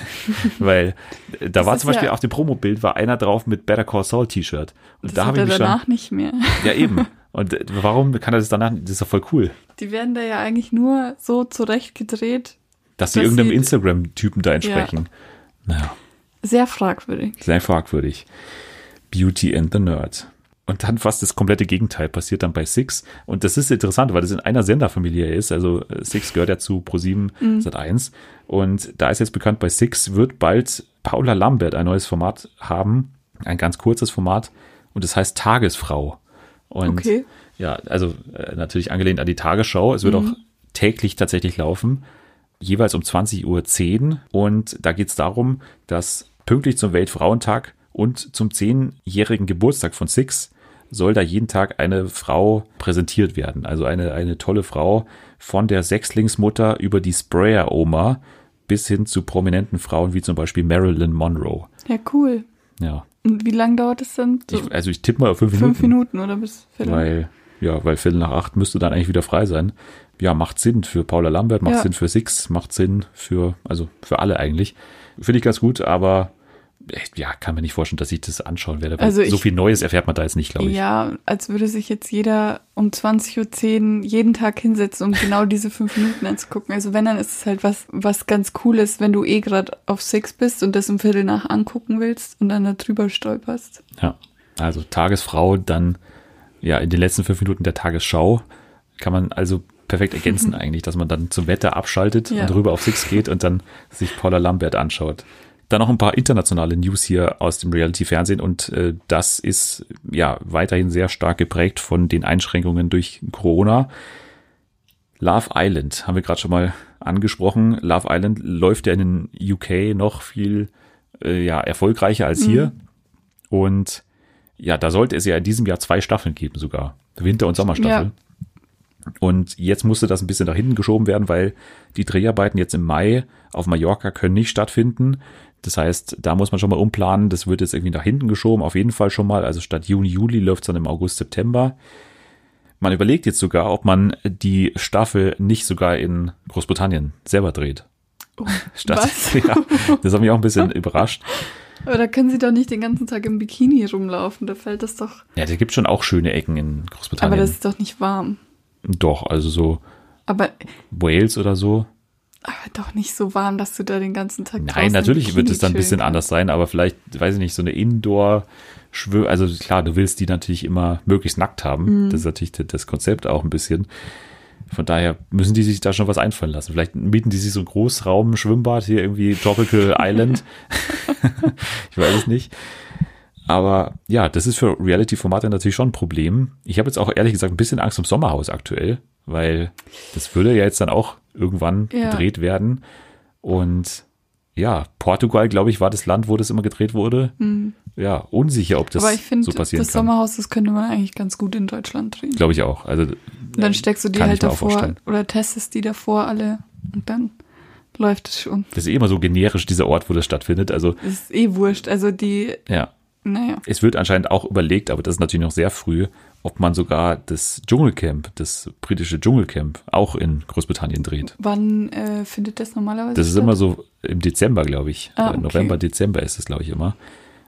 Weil äh, da Das war zum Beispiel ja- auf dem Promobild war einer drauf mit Better Call Saul T-Shirt. Und Das da habe ich mich schon, danach nicht mehr. ja eben. Und äh, warum kann er das danach, das ist doch voll cool. Die werden da ja eigentlich nur so zurechtgedreht. Dass sie Dass irgendeinem sie- Instagram-Typen da entsprechen. Naja. Sehr fragwürdig. Sehr fragwürdig. Beauty and the Nerd. Und dann fast das komplette Gegenteil passiert dann bei Six. Und das ist interessant, weil das in einer Senderfamilie ist. Also äh, Six gehört ja zu Pro7 Sat 1. Und da ist jetzt bekannt, bei Six wird bald Paula Lambert ein neues Format haben. Ein ganz kurzes Format. Und das heißt Tagesfrau. Und Okay. ja, also äh, natürlich angelehnt an die Tagesschau. Es wird auch täglich tatsächlich laufen jeweils um 20.10 Uhr. Und da geht es darum, dass pünktlich zum Weltfrauentag und zum zehnjährigen Geburtstag von Six soll da jeden Tag eine Frau präsentiert werden. Also eine, eine tolle Frau von der Sechslingsmutter über die Sprayer-Oma bis hin zu prominenten Frauen wie zum Beispiel Marilyn Monroe. Ja, cool. Ja, Und wie lange dauert es dann? So ich, also ich tippe mal auf fünf Minuten. fünf Minuten oder bis Viertel? Weil, ja, weil Viertel nach acht müsste dann eigentlich wieder frei sein. Ja, macht Sinn für Paula Lambert, macht Ja. Sinn für Six, macht Sinn für, also für alle eigentlich. Finde ich ganz gut, aber ja, kann mir nicht vorstellen, dass ich das anschauen werde. weil Also so ich- viel Neues erfährt man da jetzt nicht, glaube ich. Ja, als würde sich jetzt jeder um 20.10 Uhr jeden Tag hinsetzen, um genau diese fünf Minuten anzugucken. Also wenn, dann ist es halt was, was ganz Cooles, wenn du eh gerade auf Six bist und das um Viertel nach angucken willst und dann da drüber stolperst. Ja. Also Tagesfrau, dann ja in den letzten fünf Minuten der Tagesschau kann man also perfekt ergänzen eigentlich, dass man dann zum Wetter abschaltet Ja. und rüber auf Six geht und dann sich Paula Lambert anschaut. Dann noch ein paar internationale News hier aus dem Reality-Fernsehen und äh, das ist ja weiterhin sehr stark geprägt von den Einschränkungen durch Corona. Love Island haben wir gerade schon mal angesprochen. Love Island läuft ja in den UK noch viel äh, ja, erfolgreicher als hier. Und ja, da sollte es ja in diesem Jahr zwei Staffeln geben sogar. Winter- und Sommerstaffel. Und jetzt musste das ein bisschen nach hinten geschoben werden, weil die Dreharbeiten jetzt im Mai auf Mallorca können nicht stattfinden. Das heißt, da muss man schon mal umplanen. Das wird jetzt irgendwie nach hinten geschoben, auf jeden Fall schon mal. Also statt Juni, Juli läuft es dann im August, September. Man überlegt jetzt sogar, ob man die Staffel nicht sogar in Großbritannien selber dreht. Oh, Statt? Ja, das hat mich auch ein bisschen überrascht. Aber da können sie doch nicht den ganzen Tag im Bikini rumlaufen. Da fällt das doch. Ja, da gibt schon auch schöne Ecken in Großbritannien. Aber das ist doch nicht warm. Doch, also so Aber, Wales oder so. Aber doch nicht so warm, dass du da den ganzen Tag Nein, natürlich wird es dann ein bisschen kannst. anders sein, aber vielleicht, weiß ich nicht, so eine Indoor schwör also klar, du willst die natürlich immer möglichst nackt haben. Mhm. Das ist natürlich das Konzept auch ein bisschen. Von daher müssen die sich da schon was einfallen lassen. Vielleicht mieten die sich so ein Großraum-Schwimmbad hier irgendwie Tropical Island. ich weiß es nicht. Aber ja, das ist für Reality-Formate natürlich schon ein Problem. Ich habe jetzt auch ehrlich gesagt ein bisschen Angst um Sommerhaus aktuell, weil das würde ja jetzt dann auch irgendwann Ja. gedreht werden. Und ja, Portugal, glaube ich, war das Land, wo das immer gedreht wurde. Ja, unsicher, ob das Mhm. Aber ich finde, so passieren das kann. Sommerhaus, das könnte man eigentlich ganz gut in Deutschland drehen. Glaube ich auch. Also Und dann steckst du die kann halt davor oder testest die davor alle und dann läuft es schon. das ist eh immer so generisch, dieser Ort, wo das stattfindet. Also Das ist eh wurscht. Also die, ja, naja. es wird anscheinend auch überlegt, aber das ist natürlich noch sehr früh, ob man sogar das Dschungelcamp, das britische Dschungelcamp, auch in Großbritannien dreht. Wann äh, findet das normalerweise Das ist statt? immer so im Dezember, glaube ich. Ah, Äh, okay. November, Dezember ist es, glaube ich, immer.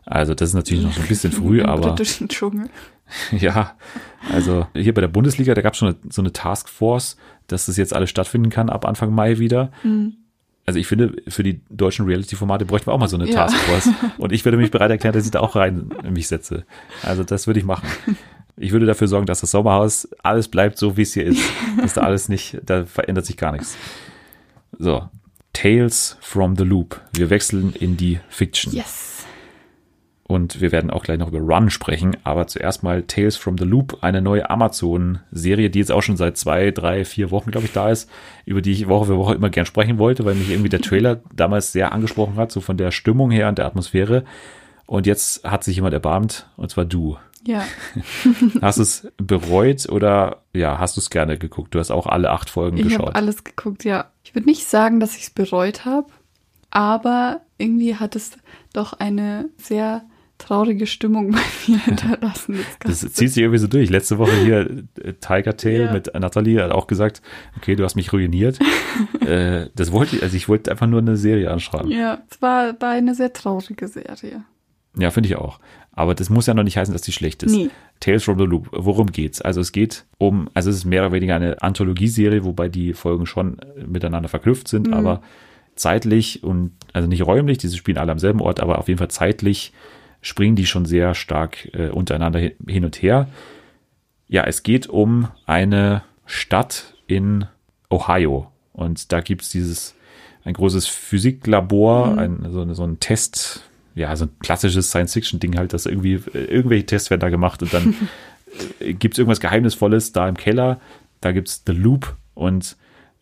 Also das ist natürlich noch so ein bisschen früh, Im aber britischen Dschungel. ja, also hier bei der Bundesliga, da gab es schon eine, so eine Taskforce, dass das jetzt alles stattfinden kann ab Anfang Mai wieder. Mhm. Also ich finde, für die deutschen Reality-Formate bräuchten wir auch mal so eine Ja. Taskforce. Und ich würde mich bereit erklären, dass ich da auch rein mich setze. Also das würde ich machen. Ich würde dafür sorgen, dass das Sommerhaus alles bleibt so, wie es hier ist. Dass da alles nicht, da verändert sich gar nichts. So. Tales from the Loop. Wir wechseln in die Fiction. Yes. Und wir werden auch gleich noch über Run sprechen. Aber zuerst mal Tales from the Loop, eine neue Amazon-Serie, die jetzt auch schon seit zwei, drei, vier Wochen, glaube ich, da ist, über die ich Woche für Woche immer gern sprechen wollte, weil mich irgendwie der Trailer damals sehr angesprochen hat, so von der Stimmung her und der Atmosphäre. Und jetzt hat sich jemand erbarmt, und zwar du. Ja. Hast du es bereut oder ja, hast du es gerne geguckt? Du hast auch alle acht Folgen Ich habe geschaut. alles geguckt, ja. Ich würde nicht sagen, dass ich es bereut habe, aber irgendwie hat es doch eine sehr traurige Stimmung bei mir hinterlassen. Das, das zieht sich irgendwie so durch. Letzte Woche hier äh, Tiger Tail ja. mit Natalie hat auch gesagt, okay, du hast mich ruiniert. äh, das wollte ich, also ich wollte einfach nur eine Serie anschreiben. Ja, es war, war eine sehr traurige Serie. Ja, finde ich auch. Aber das muss ja noch nicht heißen, dass die schlecht ist. Nee. Tales from the Loop, worum geht's? Also es geht um, also es ist mehr oder weniger eine Anthologieserie, wobei die Folgen schon miteinander verknüpft sind, mhm. aber zeitlich und, also nicht räumlich, diese spielen alle am selben Ort, aber auf jeden Fall zeitlich springen die schon sehr stark äh, untereinander hin und her. Ja, es geht um eine Stadt in Ohio und da gibt's dieses, ein großes Physiklabor, mhm. ein, so, so ein Test, ja, so ein klassisches Science-Fiction-Ding halt, dass irgendwie, äh, irgendwelche Tests werden da gemacht und dann äh, gibt es irgendwas Geheimnisvolles da im Keller. Da gibt es The Loop und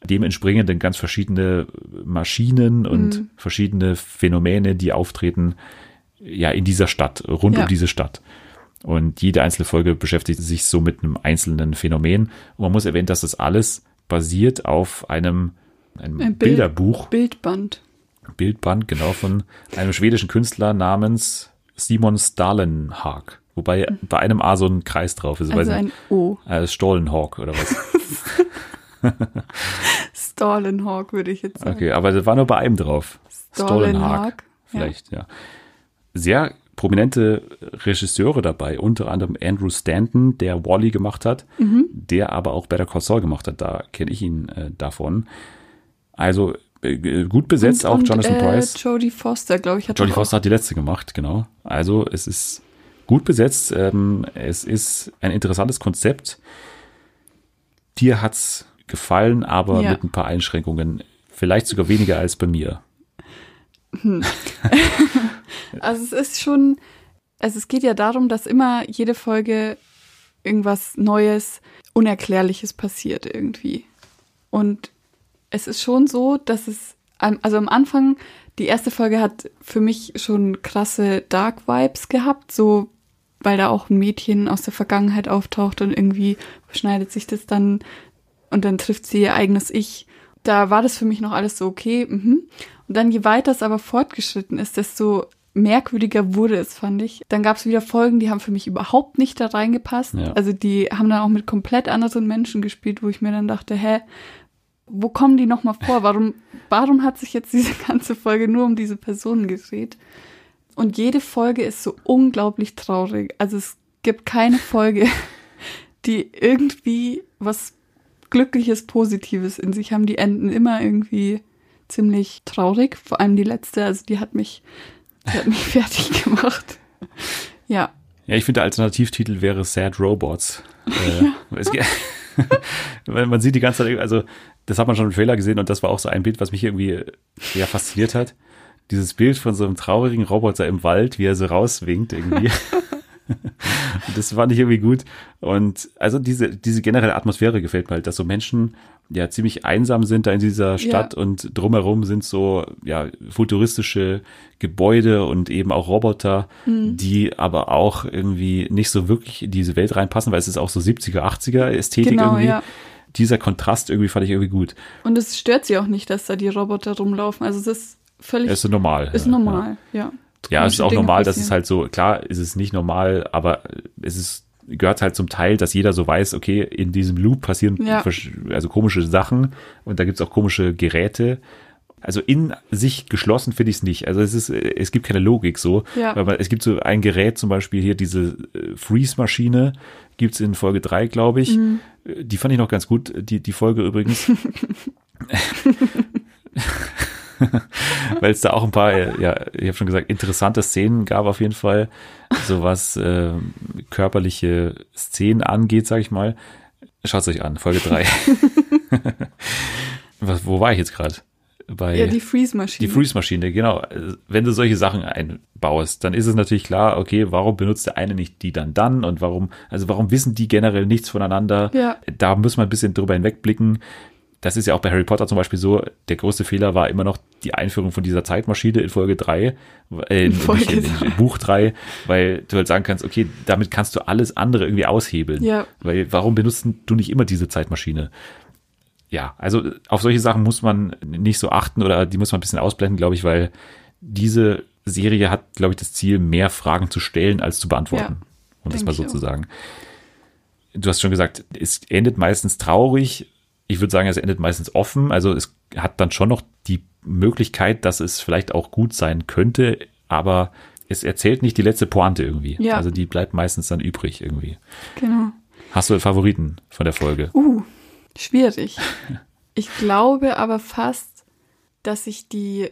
dem entspringen dann ganz verschiedene Maschinen und mhm. verschiedene Phänomene, die auftreten, ja, in dieser Stadt, rund ja. um diese Stadt. Und jede einzelne Folge beschäftigt sich so mit einem einzelnen Phänomen. Und man muss erwähnen, dass das alles basiert auf einem, einem Ein Bild, Bilderbuch. Bildband. Bildband, genau, von einem schwedischen Künstler namens Simon Stalenhag. Wobei mhm. bei einem A so ein Kreis drauf ist. Also ein O. Äh, Stollenhawk oder was? Stallenhawk würde ich jetzt sagen. Okay, aber das war nur bei einem drauf. Stollenhawk. Vielleicht, ja. ja. Sehr prominente Regisseure dabei, unter anderem Andrew Stanton, der Wally gemacht hat, mhm. der aber auch Better Call Saul gemacht hat. Da kenne ich ihn äh, davon. Also äh, gut besetzt, und, auch und, Jonathan äh, Price. Jodie Foster, glaube ich, hat Jodie Foster hat die letzte gemacht, genau. Also es ist gut besetzt. Ähm, es ist ein interessantes Konzept. Dir hat's gefallen, aber ja. mit ein paar Einschränkungen. Vielleicht sogar weniger als bei mir. Hm. also es ist schon, also es geht ja darum, dass immer jede Folge irgendwas Neues, Unerklärliches passiert irgendwie. Und es ist schon so, dass es, also am Anfang, die erste Folge hat für mich schon krasse Dark Vibes gehabt, so weil da auch ein Mädchen aus der Vergangenheit auftaucht und irgendwie schneidet sich das dann und dann trifft sie ihr eigenes Ich. Da war das für mich noch alles so okay. Mhm. Und dann, je weiter es aber fortgeschritten ist, desto merkwürdiger wurde es, fand ich. Dann gab es wieder Folgen, die haben für mich überhaupt nicht da reingepasst. Ja. Also die haben dann auch mit komplett anderen Menschen gespielt, wo ich mir dann dachte, hä, wo kommen die nochmal vor? Warum, warum hat sich jetzt diese ganze Folge nur um diese Personen gedreht? Und jede Folge ist so unglaublich traurig. Also es gibt keine Folge, die irgendwie was Glückliches, Positives in sich haben. Die enden immer irgendwie ziemlich traurig. Vor allem die letzte, also die hat mich, die hat mich fertig gemacht. Ja. Ja, ich finde, der Alternativtitel wäre Sad Robots. Äh, ja. man sieht die ganze Zeit, also das hat man schon im Trailer gesehen und das war auch so ein Bild, was mich irgendwie ja fasziniert hat. Dieses Bild von so einem traurigen Roboter im Wald, wie er so rauswinkt irgendwie. das fand ich irgendwie gut. Und also diese, diese generelle Atmosphäre gefällt mir halt, dass so Menschen ja ziemlich einsam sind da in dieser Stadt ja. und drumherum sind so ja futuristische Gebäude und eben auch Roboter, mhm. die aber auch irgendwie nicht so wirklich in diese Welt reinpassen, weil es ist auch so 70er, 80er Ästhetik genau, irgendwie. Ja dieser Kontrast irgendwie fand ich irgendwie gut. Und es stört sie auch nicht, dass da die Roboter rumlaufen. Also es ist völlig. Es ist normal. Ist normal, ja. ja. Ja, es ist auch normal, dass es halt so, klar ist es nicht normal, aber es ist, gehört halt zum Teil, dass jeder so weiß, okay, in diesem Loop passieren ja. also komische Sachen und da gibt's auch komische Geräte. Also in sich geschlossen finde ich es nicht. Also es ist, es gibt keine Logik so. Ja. Weil man, es gibt so ein Gerät, zum Beispiel hier diese äh, Freeze-Maschine, gibt's in Folge drei, glaube ich. Mhm. Die fand ich noch ganz gut, die, die Folge übrigens. weil es da auch ein paar, ja, ich habe schon gesagt, interessante Szenen gab auf jeden Fall, so was äh, körperliche Szenen angeht, sag ich mal. Schaut euch an, Folge 3. was, wo war ich jetzt gerade? Bei ja, die Freeze-Maschine. Die Freeze-Maschine, genau. Wenn du solche Sachen einbaust, dann ist es natürlich klar, okay, warum benutzt der eine nicht die dann dann und warum, also warum wissen die generell nichts voneinander? Ja. Da muss man ein bisschen drüber hinwegblicken das ist ja auch bei Harry Potter zum Beispiel so, der größte Fehler war immer noch die Einführung von dieser Zeitmaschine in Folge 3, äh, in, Folge in, in, in, Buch 3, weil du halt sagen kannst, okay, damit kannst du alles andere irgendwie aushebeln. Ja. Weil warum benutzt du nicht immer diese Zeitmaschine? Ja, also auf solche Sachen muss man nicht so achten oder die muss man ein bisschen ausblenden, glaube ich, weil diese Serie hat, glaube ich, das Ziel, mehr Fragen zu stellen als zu beantworten. Ja, um das mal so zu sagen. Du hast schon gesagt, es endet meistens traurig. Ich würde sagen, es endet meistens offen. Also es hat dann schon noch die Möglichkeit, dass es vielleicht auch gut sein könnte, aber es erzählt nicht die letzte Pointe irgendwie. Ja. Also die bleibt meistens dann übrig irgendwie. Genau. Hast du einen Favoriten von der Folge? Uh, schwierig. Ich glaube aber fast, dass ich die,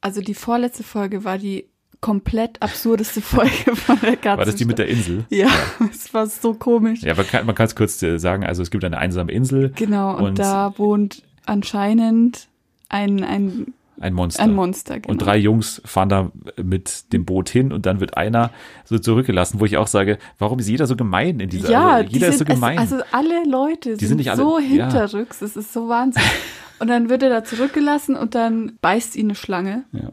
also die vorletzte Folge war die komplett absurdeste Folge von der ganzen War das die mit der. Insel? Ja, es war so komisch. Ja, man kann es kurz äh, sagen, also es gibt eine einsame Insel, Genau, und, Und- da wohnt anscheinend ein, ein, ein Monster. ein Monster. Genau. Und drei Jungs fahren da mit dem Boot hin und dann wird einer so zurückgelassen, wo ich auch sage, warum ist jeder so gemein in dieser ja, also, die jeder ist so sind- gemein. Also alle Leute sind, sind nicht alle- so ja. hinterrücks, es ist so Wahnsinn. und dann wird er da zurückgelassen und dann beißt ihn eine Schlange. ja.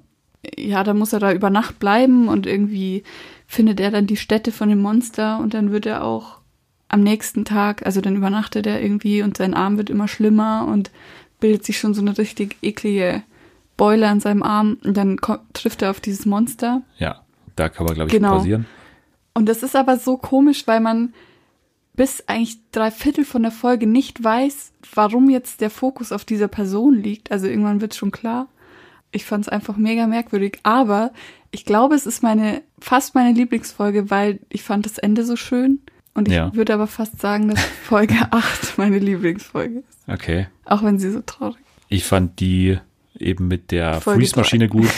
Ja, dann muss er da über Nacht bleiben und irgendwie findet er dann die Stätte von dem Monster und dann wird er auch am nächsten Tag, also dann übernachtet er irgendwie und sein Arm wird immer schlimmer und bildet sich schon so eine richtig eklige Beule an seinem Arm und dann trifft er auf dieses Monster. ja, da kann man glaube ich Genau. pausieren. Und das ist aber so komisch, weil man bis eigentlich drei Viertel von der Folge nicht weiß, warum jetzt der Fokus auf dieser Person liegt. Also irgendwann wird schon klar. Ich fand es einfach mega merkwürdig. Aber ich glaube, es ist meine, fast meine Lieblingsfolge, weil ich fand das Ende so schön. Und ich Ja. würde aber fast sagen, dass Folge 8 meine Lieblingsfolge ist. Okay. Auch wenn sie so traurig ist. Ich fand die eben mit der Freeze-Maschine gut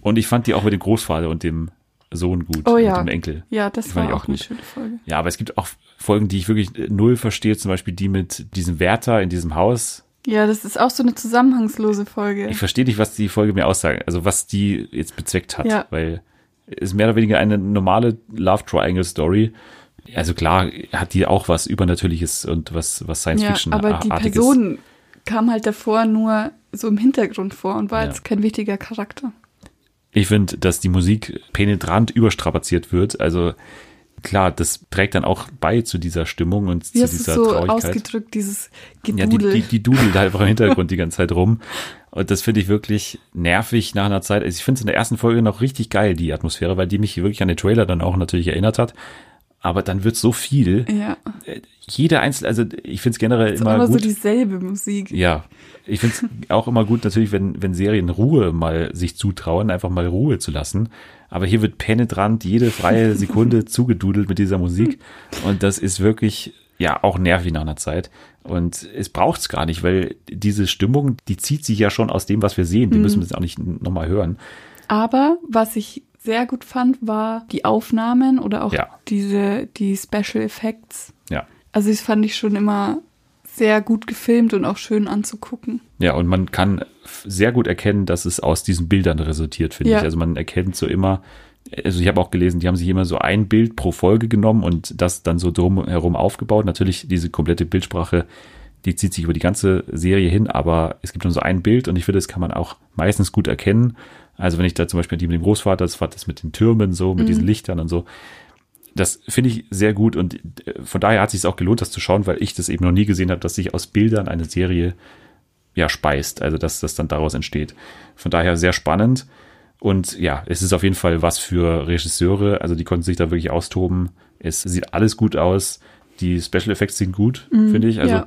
und ich fand die auch mit dem Großvater und dem Sohn gut, Oh mit ja. dem Enkel. Ja, das war ich auch, auch eine schöne Folge. Ja, aber es gibt auch Folgen, die ich wirklich äh, null verstehe, zum Beispiel die mit diesem Wärter in diesem Haus. Ja, das ist auch so eine zusammenhangslose Folge. Ich verstehe nicht, was die Folge mir aussagt, also was die jetzt bezweckt hat, Ja. weil es ist mehr oder weniger eine normale Love Triangle Story. Also klar hat die auch was Übernatürliches und was, was Science Ja, Fiction aber die. Person kam halt davor nur so im Hintergrund vor und war Ja. jetzt kein wichtiger Charakter. Ich finde, dass die Musik penetrant überstrapaziert wird. Also klar, das trägt dann auch bei zu dieser Stimmung und Wie zu hast dieser so Traurigkeit. ausgedrückt, dieses Ja, die, Gedudel? die, die dudelt halt einfach im Hintergrund die ganze Zeit rum. Und das finde ich wirklich nervig nach einer Zeit. Also ich finde es in der ersten Folge noch richtig geil, die Atmosphäre, weil die mich wirklich an den Trailer dann auch natürlich erinnert hat. Aber dann wird so viel. ja, Jeder einzelne, also ich finde es generell so immer immer so gut. dieselbe Musik. ja, ich finde es auch immer gut, natürlich, wenn, wenn Serien Ruhe mal sich zutrauen, einfach mal Ruhe zu lassen. Aber hier wird penetrant jede freie Sekunde zugedudelt mit dieser Musik. Und das ist wirklich, ja, auch nervig nach einer Zeit. Und es braucht's gar nicht, weil diese Stimmung, die zieht sich ja schon aus dem, was wir sehen. Die Mhm. müssen wir jetzt auch nicht nochmal hören. Aber was ich sehr gut fand, war die Aufnahmen oder auch Ja. diese, die Special Effects. Ja. Also das fand ich schon immer sehr gut gefilmt und auch schön anzugucken. Ja, und man kann sehr gut erkennen, dass es aus diesen Bildern resultiert, finde Ja. ich. Also man erkennt so immer, also ich habe auch gelesen, die haben sich immer so ein Bild pro Folge genommen und das dann so drumherum aufgebaut. Natürlich diese komplette Bildsprache, die zieht sich über die ganze Serie hin, aber es gibt nur so ein Bild und ich finde, das kann man auch meistens gut erkennen. Also wenn ich da zum Beispiel die mit dem Großvater, das war das mit den Türmen so, mit diesen Lichtern und so. Das finde ich sehr gut und äh, von daher hat es sich auch gelohnt, das zu schauen, weil ich das eben noch nie gesehen habe, dass sich aus Bildern eine Serie ja, speist, also dass das dann daraus entsteht. Von daher sehr spannend. Und ja, es ist auf jeden Fall was für Regisseure. Also die konnten sich da wirklich austoben. Es sieht alles gut aus. Die Special Effects sind gut, finde ich. Also ja.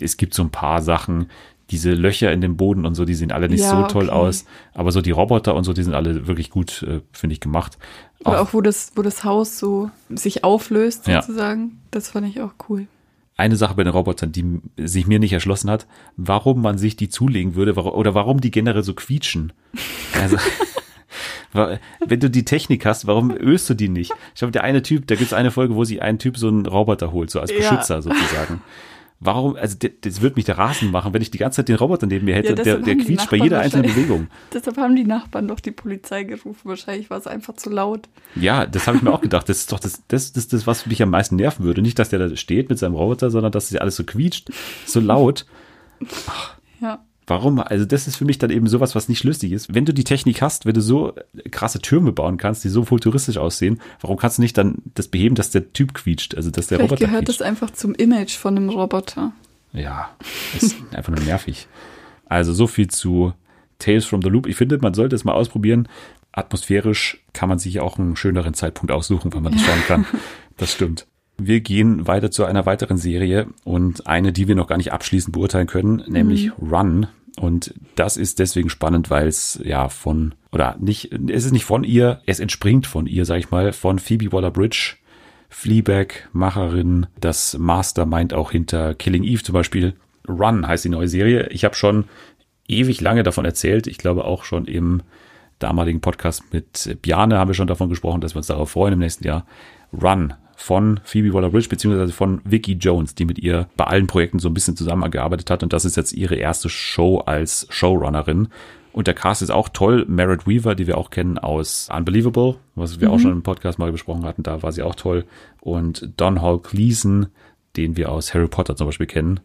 es gibt so ein paar Sachen. Diese Löcher in dem Boden und so, die sehen alle nicht Ja, so toll okay. aus. Aber so die Roboter und so, die sind alle wirklich gut, äh, finde ich, gemacht. Oder auch wo das, wo das Haus so sich auflöst, Ja. sozusagen. Das fand ich auch cool. eine Sache bei den Robotern, die sich mir nicht erschlossen hat, warum man sich die zulegen würde warum, oder warum die generell so quietschen. Also, wenn du die Technik hast, warum ölst du die nicht? Ich glaube, der eine Typ, da gibt es eine Folge, wo sich ein Typ so einen Roboter holt, so als Ja. Beschützer sozusagen. Warum, also das wird mich der Rasen machen, wenn ich die ganze Zeit den Roboter neben mir hätte, Ja, der, der quietscht bei jeder einzelnen Bewegung. Deshalb haben die Nachbarn doch die Polizei gerufen. Wahrscheinlich war es einfach zu laut. Ja, das habe ich mir auch gedacht. Das ist doch das, das, das, das, was mich am meisten nerven würde. Nicht, dass der da steht mit seinem Roboter, sondern dass es alles so quietscht, so laut. Ja. Warum? Also das ist für mich dann eben sowas, was nicht lustig ist. Wenn du die Technik hast, wenn du so krasse Türme bauen kannst, die so futuristisch aussehen, warum kannst du nicht dann das beheben, dass der Typ quietscht, also dass der Vielleicht Roboter gehört quietscht? das einfach zum Image von einem Roboter. Ja, das ist einfach nur nervig. Also so viel zu Tales from the Loop. Ich finde, man sollte es mal ausprobieren. atmosphärisch kann man sich auch einen schöneren Zeitpunkt aussuchen, wenn man das schauen kann. Das stimmt. Wir gehen weiter zu einer weiteren Serie und eine, die wir noch gar nicht abschließend beurteilen können, nämlich mhm. Run. Und das ist deswegen spannend, weil es ja von, oder nicht, es ist nicht von ihr, es entspringt von ihr, sag ich mal, von Phoebe Waller-Bridge, Fleabag-Macherin, das Mastermind auch hinter Killing Eve zum Beispiel. Run heißt die neue Serie. Ich habe schon ewig lange davon erzählt. Ich glaube auch schon im damaligen Podcast mit Bjane haben wir schon davon gesprochen, dass wir uns darauf freuen im nächsten Jahr. Run von Phoebe Waller-Bridge beziehungsweise von Vicky Jones, die mit ihr bei allen Projekten so ein bisschen zusammengearbeitet hat und das ist jetzt ihre erste Show als Showrunnerin. Und der Cast ist auch toll. Merritt Weaver, die wir auch kennen aus Unbelievable, was wir mhm. auch schon im Podcast mal besprochen hatten, da war sie auch toll. Und Don Hall Gleason, den wir aus Harry Potter zum Beispiel kennen.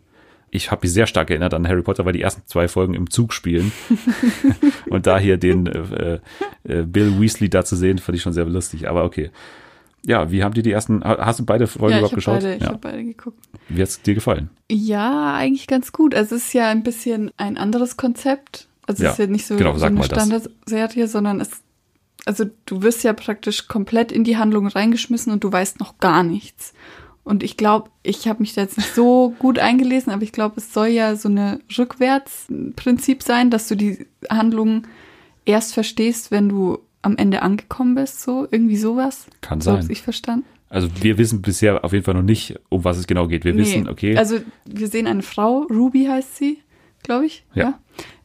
Ich habe mich sehr stark erinnert an Harry Potter, weil die ersten zwei Folgen im Zug spielen. und da hier den äh, äh, Bill Weasley da zu sehen, fand ich schon sehr lustig. Aber okay ja, wie haben dir die ersten, hast du beide Folgen ja, überhaupt geschaut? Beide, ich ja. habe beide geguckt. Wie hat's dir gefallen? Ja, eigentlich ganz gut. Also es ist ja ein bisschen ein anderes Konzept. Also ja, es ist ja nicht so, genau, so eine Standardserie, sondern es, also du wirst ja praktisch komplett in die Handlung reingeschmissen und du weißt noch gar nichts. Und ich glaube, ich habe mich da jetzt nicht so gut eingelesen, aber ich glaube, es soll ja so eine Rückwärtsprinzip sein, dass du die Handlung erst verstehst, wenn du am Ende angekommen bist, so irgendwie sowas. Kann sein. So ich verstanden. Also wir wissen bisher auf jeden Fall noch nicht, um was es genau geht. Wir nee, wissen, okay. Also wir sehen eine Frau, Ruby heißt sie, glaube ich. Ja. ja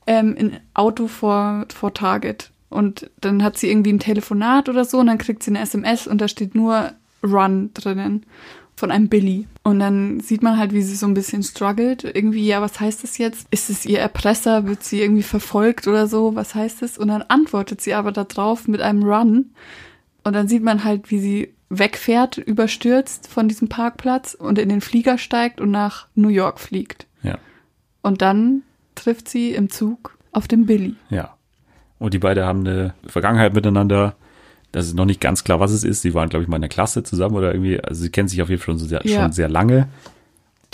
ähm, in Auto vor, vor Target. Und dann hat sie irgendwie ein Telefonat oder so und dann kriegt sie eine SMS und da steht nur Run drinnen von einem Billy. Und dann sieht man halt, wie sie so ein bisschen struggelt. Irgendwie, ja, was heißt das jetzt? Ist es ihr Erpresser? Wird sie irgendwie verfolgt oder so? Was heißt es? Und dann antwortet sie aber darauf mit einem Run. Und dann sieht man halt, wie sie wegfährt, überstürzt von diesem Parkplatz und in den Flieger steigt und nach New York fliegt. Ja. Und dann trifft sie im Zug auf den Billy. Ja. Und die beiden haben eine Vergangenheit miteinander das ist noch nicht ganz klar, was es ist. Sie waren, glaube ich, mal in der Klasse zusammen oder irgendwie. Also sie kennen sich auf jeden Fall schon sehr, ja. schon sehr lange.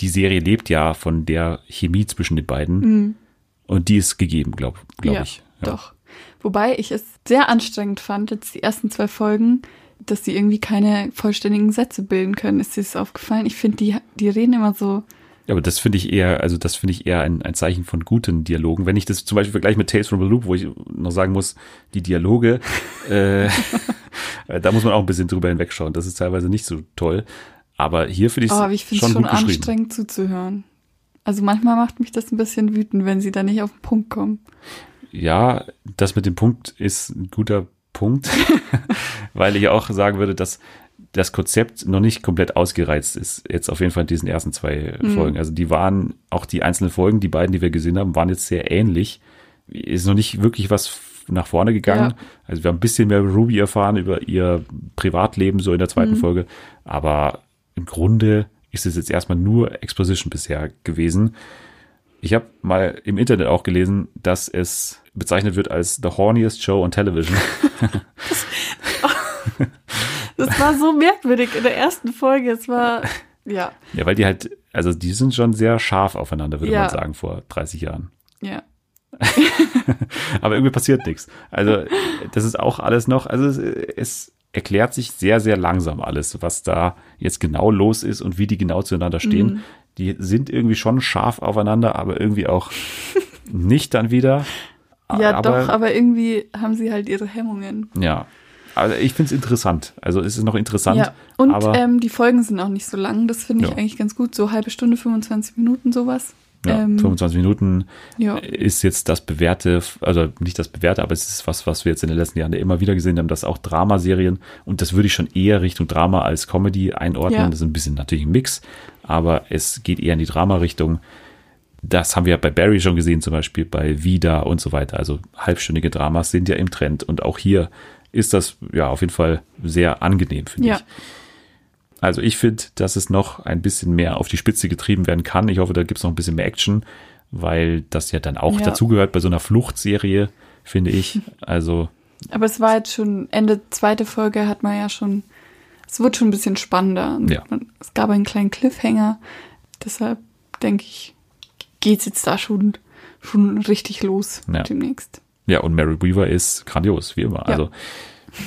Die Serie lebt ja von der Chemie zwischen den beiden. Mhm. Und die ist gegeben, glaube glaub ja, ich. Ja, doch. Wobei ich es sehr anstrengend fand, jetzt die ersten zwei Folgen, dass sie irgendwie keine vollständigen Sätze bilden können. Ist dir das aufgefallen? Ich finde, die, die reden immer so aber das finde ich eher, also das finde ich eher ein, ein Zeichen von guten Dialogen. Wenn ich das zum Beispiel vergleiche mit Tales from the Loop, wo ich noch sagen muss, die Dialoge, äh, da muss man auch ein bisschen drüber hinwegschauen. Das ist teilweise nicht so toll. Aber hier finde ich es oh, ich finde es schon anstrengend zuzuhören. Also manchmal macht mich das ein bisschen wütend, wenn sie da nicht auf den Punkt kommen. Ja, das mit dem Punkt ist ein guter Punkt, weil ich auch sagen würde, dass das Konzept noch nicht komplett ausgereizt ist. Jetzt auf jeden Fall in diesen ersten zwei mhm. Folgen. Also die waren, auch die einzelnen Folgen, die beiden, die wir gesehen haben, waren jetzt sehr ähnlich. Ist noch nicht wirklich was nach vorne gegangen. Ja. Also wir haben ein bisschen mehr Ruby erfahren über ihr Privatleben so in der zweiten mhm. Folge. Aber im Grunde ist es jetzt erstmal nur Exposition bisher gewesen. Ich habe mal im Internet auch gelesen, dass es bezeichnet wird als the horniest show on television. Das war so merkwürdig in der ersten Folge. Es war, ja. Ja, weil die halt, also die sind schon sehr scharf aufeinander, würde ja. man sagen, vor 30 Jahren. Ja. Aber irgendwie passiert nichts. Also, das ist auch alles noch, also es, es, erklärt sich sehr, sehr langsam alles, was da jetzt genau los ist und wie die genau zueinander stehen. Mhm. Die sind irgendwie schon scharf aufeinander, aber irgendwie auch nicht dann wieder. Ja, aber, doch, aber irgendwie haben sie halt ihre Hemmungen. Ja, also ich finde es interessant. Also es ist noch interessant. Ja. Und ähm, die Folgen sind auch nicht so lang. Das finde ich ja. eigentlich ganz gut. So halbe Stunde, 25 Minuten sowas. Ja, ähm, 25 Minuten ja. ist jetzt das bewährte, also nicht das bewährte, aber es ist was, was wir jetzt in den letzten Jahren immer wieder gesehen haben, dass auch Dramaserien, und das würde ich schon eher Richtung Drama als Comedy einordnen. Ja. Das ist ein bisschen natürlich ein Mix, aber es geht eher in die Drama-Richtung. Das haben wir bei Barry schon gesehen, zum Beispiel bei Vida und so weiter. Also halbstündige Dramas sind ja im Trend und auch hier ist das ja auf jeden Fall sehr angenehm, finde ja. ich. Also ich finde, dass es noch ein bisschen mehr auf die Spitze getrieben werden kann. Ich hoffe, da gibt es noch ein bisschen mehr Action, weil das ja dann auch ja. dazugehört bei so einer Fluchtserie, finde ich. Also. Aber es war jetzt schon Ende zweite Folge hat man ja schon, es wird schon ein bisschen spannender. Ja. Es gab einen kleinen Cliffhanger. Deshalb denke ich, geht's jetzt da schon, schon richtig los ja. demnächst. Ja, und Mary Weaver ist grandios, wie immer. Ja. Also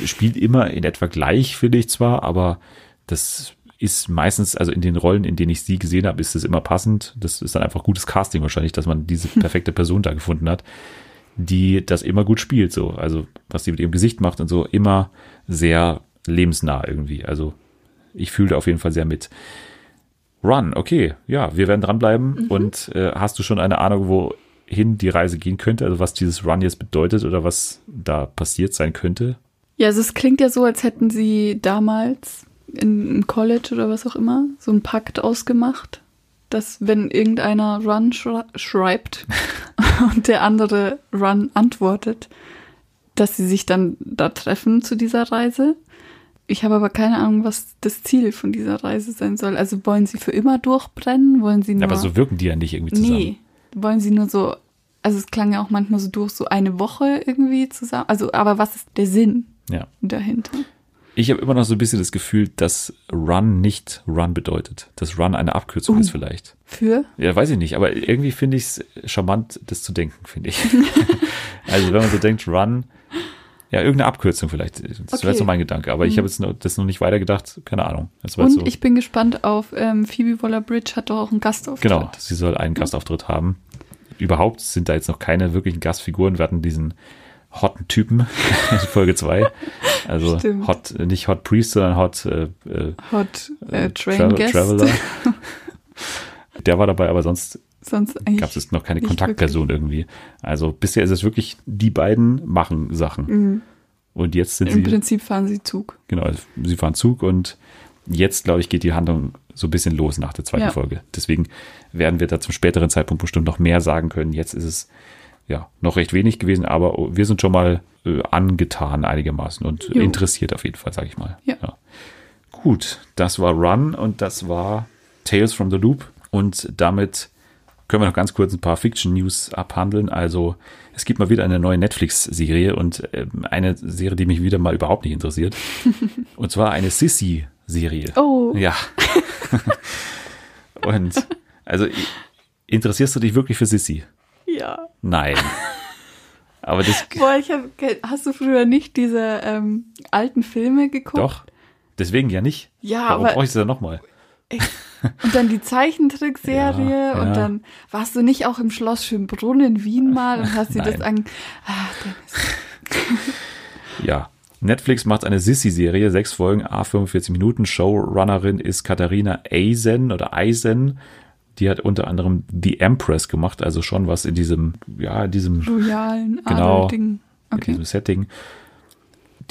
spielt immer in etwa gleich, finde ich zwar, aber das ist meistens, also in den Rollen, in denen ich sie gesehen habe, ist es immer passend. Das ist dann einfach gutes Casting wahrscheinlich, dass man diese perfekte Person da gefunden hat, die das immer gut spielt. So, also was sie mit ihrem Gesicht macht und so, immer sehr lebensnah irgendwie. Also ich fühle da auf jeden Fall sehr mit. Run, okay, ja, wir werden dranbleiben. Und äh, hast du schon eine Ahnung, wohin die Reise gehen könnte? Also was dieses Run jetzt bedeutet oder was da passiert sein könnte? Ja, also es klingt ja so, als hätten sie damals in, im College oder was auch immer so einen Pakt ausgemacht, dass wenn irgendeiner Run schreibt und der andere Run antwortet, dass sie sich dann da treffen zu dieser Reise. Ich habe aber keine Ahnung, was das Ziel von dieser Reise sein soll. Also wollen sie für immer durchbrennen? Wollen sie nur Aber so wirken die ja nicht irgendwie zusammen. Nee, wollen sie nur so, also es klang ja auch manchmal so durch, so eine Woche irgendwie zusammen. Also, aber was ist der Sinn Ja. dahinter? Ich habe immer noch so ein bisschen das Gefühl, dass Run nicht Run bedeutet. Dass Run eine Abkürzung Uh. ist vielleicht. Für? Ja, weiß ich nicht, aber irgendwie finde ich es charmant, das zu denken, finde ich. also wenn man so denkt, Run, ja, irgendeine Abkürzung vielleicht. Das wäre Okay. jetzt so mein Gedanke, aber ich habe jetzt noch, das noch nicht weitergedacht, keine Ahnung. Und so, ich bin gespannt auf ähm, Phoebe Waller-Bridge hat doch auch einen Gastauftritt. genau, sie soll einen Gastauftritt haben. Überhaupt sind da jetzt noch keine wirklichen Gastfiguren. Wir hatten diesen hotten Typen in Folge 2. Also Stimmt. Hot, nicht Hot Priest, sondern Hot äh, äh, Hot äh, Train Travel- Guest. Traveler. Der war dabei, aber sonst Sonst eigentlich. gab es noch keine Kontaktperson irgendwie. Also bisher ist es wirklich, die beiden machen Sachen. Mhm. Und jetzt sind Im sie, Prinzip fahren sie Zug. genau, sie fahren Zug und jetzt, glaube ich, geht die Handlung so ein bisschen los nach der zweiten Ja. Folge. Deswegen werden wir da zum späteren Zeitpunkt bestimmt noch mehr sagen können. Jetzt ist es ja noch recht wenig gewesen, aber wir sind schon mal äh, angetan einigermaßen und Jo. interessiert auf jeden Fall, sage ich mal. Ja. Gut, das war Run und das war Tales from the Loop und damit können wir noch ganz kurz ein paar Fiction-News abhandeln. Also es gibt mal wieder eine neue Netflix-Serie und ähm, eine Serie, die mich wieder mal überhaupt nicht interessiert. und zwar eine Sissy-Serie. Oh, Ja. und also interessierst du dich wirklich für Sissy? ja. Nein. Aber das Boah, ich hab, hast du früher nicht diese ähm, alten Filme geguckt? doch. Deswegen ja nicht. Ja, Warum aber brauche ich das denn nochmal? Und dann die Zeichentrickserie Ja, ja. und dann warst du nicht auch im Schloss Schönbrunn in Wien mal und hast dir das an. Ah. Ja. Netflix macht eine Sissy-Serie, sechs Folgen, a 45 Minuten. Showrunnerin ist Katharina Eisen oder Eisen. Die hat unter anderem The Empress gemacht, also schon was in diesem, ja, in diesem, Royalen Genau. Adel-Ding. in Okay. diesem Setting.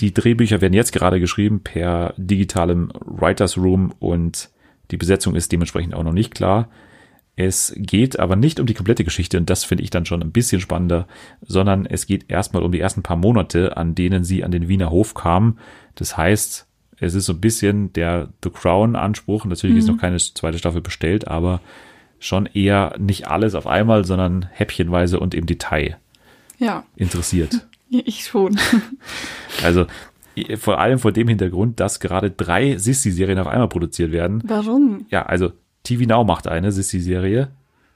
Die Drehbücher werden jetzt gerade geschrieben per digitalem Writers Room und die Besetzung ist dementsprechend auch noch nicht klar. Es geht aber nicht um die komplette Geschichte und das finde ich dann schon ein bisschen spannender, sondern es geht erstmal um die ersten paar Monate, an denen sie an den Wiener Hof kam. Das heißt, es ist so ein bisschen der The Crown Anspruch. Natürlich ist noch keine zweite Staffel bestellt, aber schon eher nicht alles auf einmal, sondern häppchenweise und im Detail Ja, interessiert. ich schon. Also vor allem vor dem Hintergrund, dass gerade drei Sissy-Serien auf einmal produziert werden. Warum? Ja, also TV Now macht eine Sissy-Serie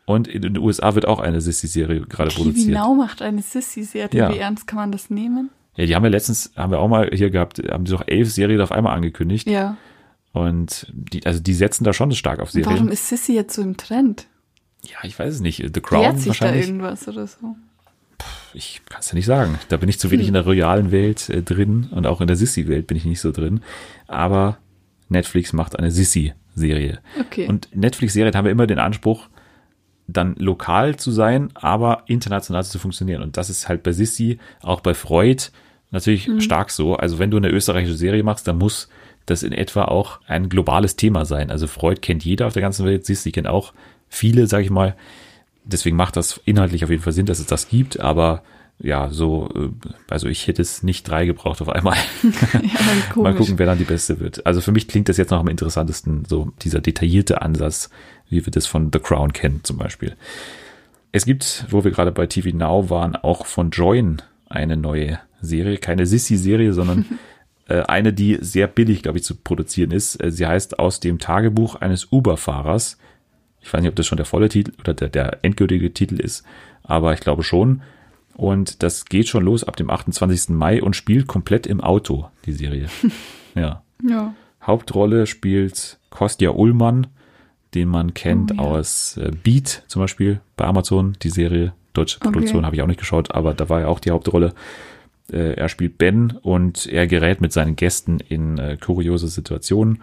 und in den USA wird auch eine Sissy-Serie gerade TV produziert. Now macht eine Sissy-Serie. Ja. Wie ernst kann man das nehmen? Ja, die haben wir letztens, haben wir auch mal hier gehabt, haben die doch elf Serien auf einmal angekündigt. Ja. Und die, also die setzen da schon stark auf Serien. Warum ist Sissy jetzt so im Trend? Ja, ich weiß es nicht. The Crown Wehrt sich da wahrscheinlich. irgendwas oder so? Ich kann es ja nicht sagen. Da bin ich zu wenig Hm. in der royalen Welt äh, drin und auch in der Sissy-Welt bin ich nicht so drin. Aber Netflix macht eine Sissy-Serie. Okay. Und Netflix-Serien haben ja immer den Anspruch, dann lokal zu sein, aber international zu funktionieren. Und das ist halt bei Sissy, auch bei Freud, natürlich stark so. Also wenn du eine österreichische Serie machst, dann muss das in etwa auch ein globales Thema sein. Also Freud kennt jeder auf der ganzen Welt, Sissy kennt auch viele, sag ich mal. Deswegen macht das inhaltlich auf jeden Fall Sinn, dass es das gibt, aber ja, so, äh, also ich hätte es nicht drei gebraucht auf einmal. ja. Mal gucken, wer dann die beste wird. Also für mich klingt das jetzt noch am interessantesten, so dieser detaillierte Ansatz, wie wir das von The Crown kennen zum Beispiel. Es gibt, wo wir gerade bei TV Now waren, auch von Join eine neue Serie. Keine Sissy-Serie, sondern äh, eine, die sehr billig, glaube ich, zu produzieren ist. Äh, Sie heißt Aus dem Tagebuch eines Uber-Fahrers. Ich weiß nicht, ob das schon der volle Titel oder der, der endgültige Titel ist, aber ich glaube schon. Und das geht schon los ab dem 28. Mai und spielt komplett im Auto, die Serie. ja. Ja. Hauptrolle spielt Kostja Ullmann, den man kennt Oh, ja. aus äh, Beat zum Beispiel bei Amazon, die Serie. Deutsche Okay. Produktion habe ich auch nicht geschaut, aber da war ja auch die Hauptrolle. Äh, er spielt Ben und er gerät mit seinen Gästen in äh, kuriose Situationen.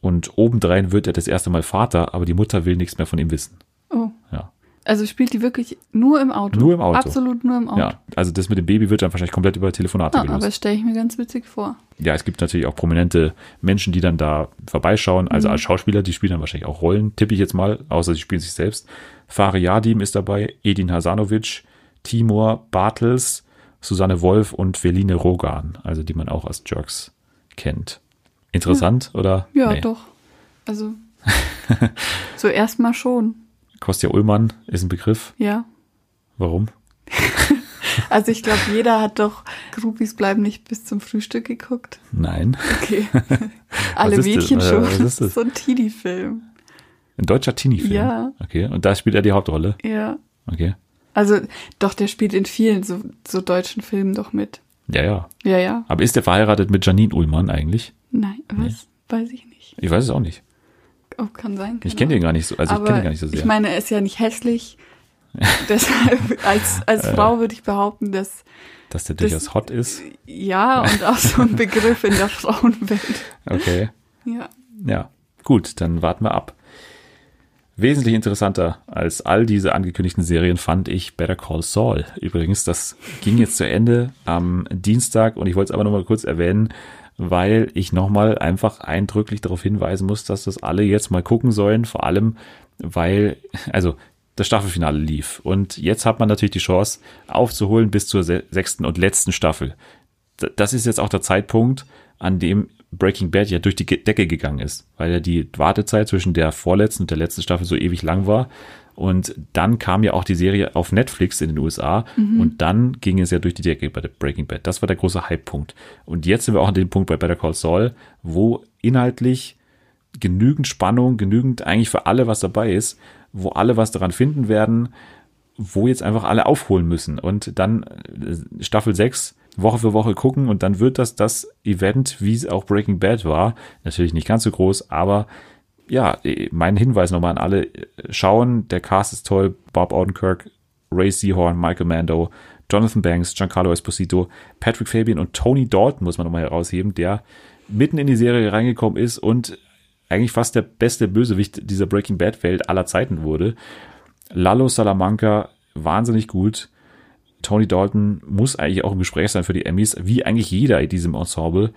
Und obendrein wird er das erste Mal Vater, aber die Mutter will nichts mehr von ihm wissen. Oh. Ja. Also spielt die wirklich nur im Auto? Nur im Auto. Absolut nur im Auto. Ja, also das mit dem Baby wird dann wahrscheinlich komplett über Telefonate Ah, gelöst. aber das stelle ich mir ganz witzig vor. ja, es gibt natürlich auch prominente Menschen, die dann da vorbeischauen. Also Mhm. als Schauspieler, die spielen dann wahrscheinlich auch Rollen, tippe ich jetzt mal, außer sie spielen sich selbst. Fari Yadim ist dabei, Edin Hasanovic, Timur Bartels, Susanne Wolf und Veline Rogan, also die man auch aus Jerks kennt. Interessant, oder? Ja, Nee. doch. Also, so erstmal schon, Kostja Ullmann ist ein Begriff. ja. Warum? Also ich glaube, jeder hat doch Groupies bleiben nicht bis zum Frühstück geguckt. Nein. Okay. Alle das? Mädchen Äh, schon. was ist das? so ein Teenie-Film. Ein deutscher Teenie-Film. Ja. Okay, und da spielt er die Hauptrolle. Ja. Okay. Also, doch, der spielt in vielen so, so deutschen Filmen doch mit. Ja, ja. Ja, ja. Aber ist der verheiratet mit Janine Ullmann eigentlich? Nein, was? Weiß ich nicht. Ich weiß es auch nicht. Oh, kann sein. Ich keine kenne den gar nicht so, also ich Aber kenne den gar nicht so sehr. Ich meine, er ist ja nicht hässlich. Deshalb, als, als Äh. Frau würde ich behaupten, dass dass der das- durchaus hot ist. ja und auch so ein Begriff in der Frauenwelt. Okay. Ja. Ja. Gut, dann warten wir ab. Wesentlich interessanter als all diese angekündigten Serien fand ich Better Call Saul. Übrigens, das ging jetzt zu Ende am Dienstag und ich wollte es aber nochmal kurz erwähnen, weil ich nochmal einfach eindrücklich darauf hinweisen muss, dass das alle jetzt mal gucken sollen. Vor allem, weil, also das Staffelfinale lief. Und jetzt hat man natürlich die Chance aufzuholen bis zur se- sechsten und letzten Staffel. Das ist jetzt auch der Zeitpunkt, an dem Breaking Bad ja durch die Decke gegangen ist, weil ja die Wartezeit zwischen der vorletzten und der letzten Staffel so ewig lang war. Und dann kam ja auch die Serie auf Netflix in den USA und dann ging es ja durch die Decke bei der Breaking Bad. Das war der große Hypepunkt. Und jetzt sind wir auch an dem Punkt bei Better Call Saul, wo inhaltlich genügend Spannung, genügend eigentlich für alle was dabei ist, wo alle was daran finden werden, wo jetzt einfach alle aufholen müssen und dann äh, Staffel 6 Woche für Woche gucken und dann wird das das Event, wie es auch Breaking Bad war. Natürlich nicht ganz so groß, aber ja, mein Hinweis nochmal an alle, äh, schauen, der Cast ist toll, Bob Odenkirk, Ray Seahorn, Michael Mando, Jonathan Banks, Giancarlo Esposito, Patrick Fabian und Tony Dalton muss man nochmal herausheben, der mitten in die Serie reingekommen ist und eigentlich fast der beste Bösewicht dieser Breaking Bad Welt aller Zeiten wurde. Lalo Salamanca, wahnsinnig gut. Tony Dalton muss eigentlich auch im Gespräch sein für die Emmys, wie eigentlich jeder in diesem Ensemble.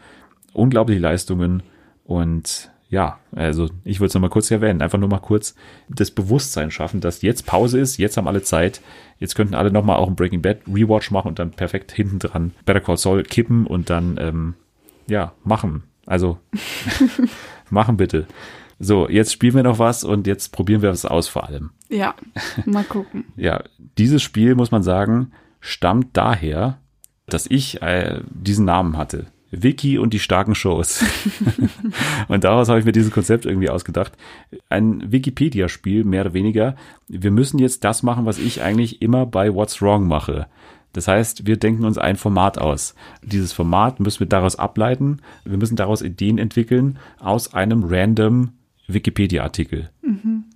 Unglaubliche Leistungen und ja, also ich würde es nochmal kurz erwähnen, einfach nur mal kurz das Bewusstsein schaffen, dass jetzt Pause ist, jetzt haben alle Zeit, jetzt könnten alle nochmal auch ein Breaking Bad Rewatch machen und dann perfekt hinten dran Better Call Saul kippen und dann, ähm, ja, machen. Also machen bitte. So, jetzt spielen wir noch was und jetzt probieren wir was aus vor allem. Ja, mal gucken. Ja, dieses Spiel, muss man sagen, stammt daher, dass ich äh, diesen Namen hatte. Wiki und die starken Shows. und daraus habe ich mir dieses Konzept irgendwie ausgedacht. Ein Wikipedia-Spiel, mehr oder weniger. Wir müssen jetzt das machen, was ich eigentlich immer bei What's Wrong mache. Das heißt, wir denken uns ein Format aus. Dieses Format müssen wir daraus ableiten. Wir müssen daraus Ideen entwickeln aus einem random Wikipedia-Artikel.